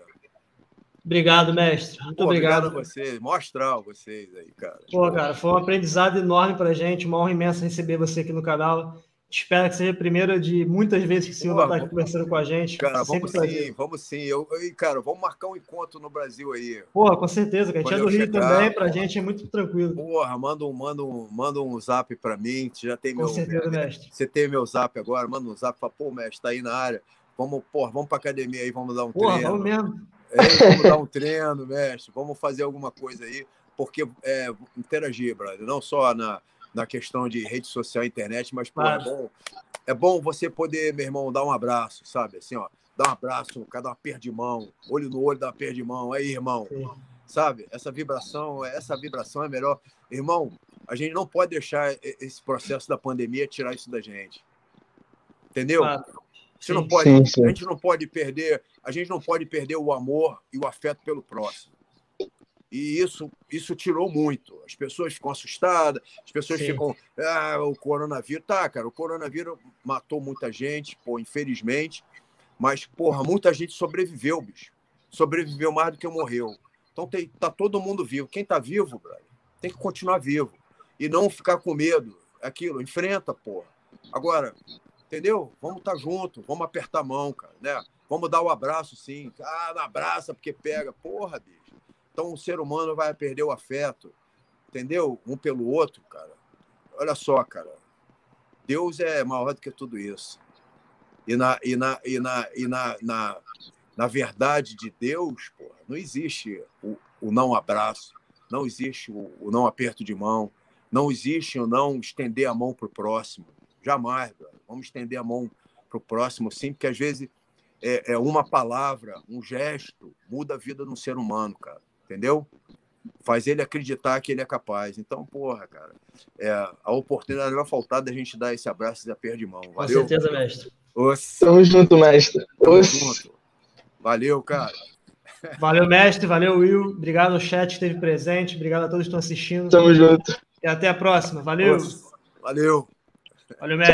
Obrigado, mestre. Muito Pô, obrigado. Obrigado a vocês. Mostrar vocês aí, cara. Pô, cara, foi um aprendizado enorme pra gente. Uma honra imensa receber você aqui no canal. Espero que seja a primeira de muitas vezes que o senhor estar aqui conversando com a gente. Cara, vamos sim, vamos sim. Eu, eu, cara, vamos marcar um encontro no Brasil aí. Porra, com certeza, que a gente é do Rio também, pra porra. gente é muito tranquilo. Porra, manda um, manda um, manda um zap pra mim, você já tem com meu. Certeza, mestre. Você tem meu zap agora, manda um zap, fala, pô, mestre, tá aí na área. Vamos, porra, vamos pra academia aí, vamos dar um porra, treino. Vamos mesmo. É, vamos dar um treino, mestre. Vamos fazer alguma coisa aí, porque é, interagir, brother, não só na na questão de rede social, internet, mas pô, é, bom, é bom você poder, meu irmão, dar um abraço, sabe? Assim, ó, dar um abraço, cada uma perda de mão, olho no olho, dar uma perda de mão, aí, irmão. Sim. Sabe? Essa vibração, essa vibração é melhor. Irmão, a gente não pode deixar esse processo da pandemia tirar isso da gente. Entendeu? Você não pode, sim, sim. a gente não pode perder, a gente não pode perder o amor e o afeto pelo próximo. E isso, isso tirou muito. As pessoas ficam assustadas, as pessoas Sim. ficam. Ah, o coronavírus. Tá, cara, o coronavírus matou muita gente, pô, infelizmente. Mas, porra, muita gente sobreviveu, bicho. Sobreviveu mais do que morreu. Então tem, tá todo mundo vivo. Quem tá vivo, brother, tem que continuar vivo. E não ficar com medo. Aquilo, enfrenta, porra. Agora, entendeu? Vamos estar tá junto, vamos apertar a mão, cara, né? Vamos dar o um abraço, sim. Ah, abraça porque pega. Porra, bicho. Então o ser humano vai perder o afeto, entendeu? Um pelo outro, cara. Olha só, cara. Deus é maior do que tudo isso. E na, e na, e na, e na, na, na verdade de Deus, porra, não existe o, o não abraço, não existe o, o, não aperto de mão, não existe o não estender a mão para o próximo. Jamais, brother. Vamos estender a mão para o próximo, sim, porque às vezes é, é uma palavra, um gesto, muda a vida de um ser humano, cara entendeu? faz ele acreditar que ele é capaz. Então, porra, cara, é, a oportunidade vai faltar da gente dar esse abraço e aperto de mão. Valeu? Com certeza, mestre. Osse. Tamo junto, mestre. Tamo junto. Valeu, cara. Valeu, mestre. Valeu, Will. Obrigado ao chat que esteve presente. Obrigado a todos que estão assistindo. Tamo junto. E até a próxima. Valeu. Valeu. Valeu, mestre.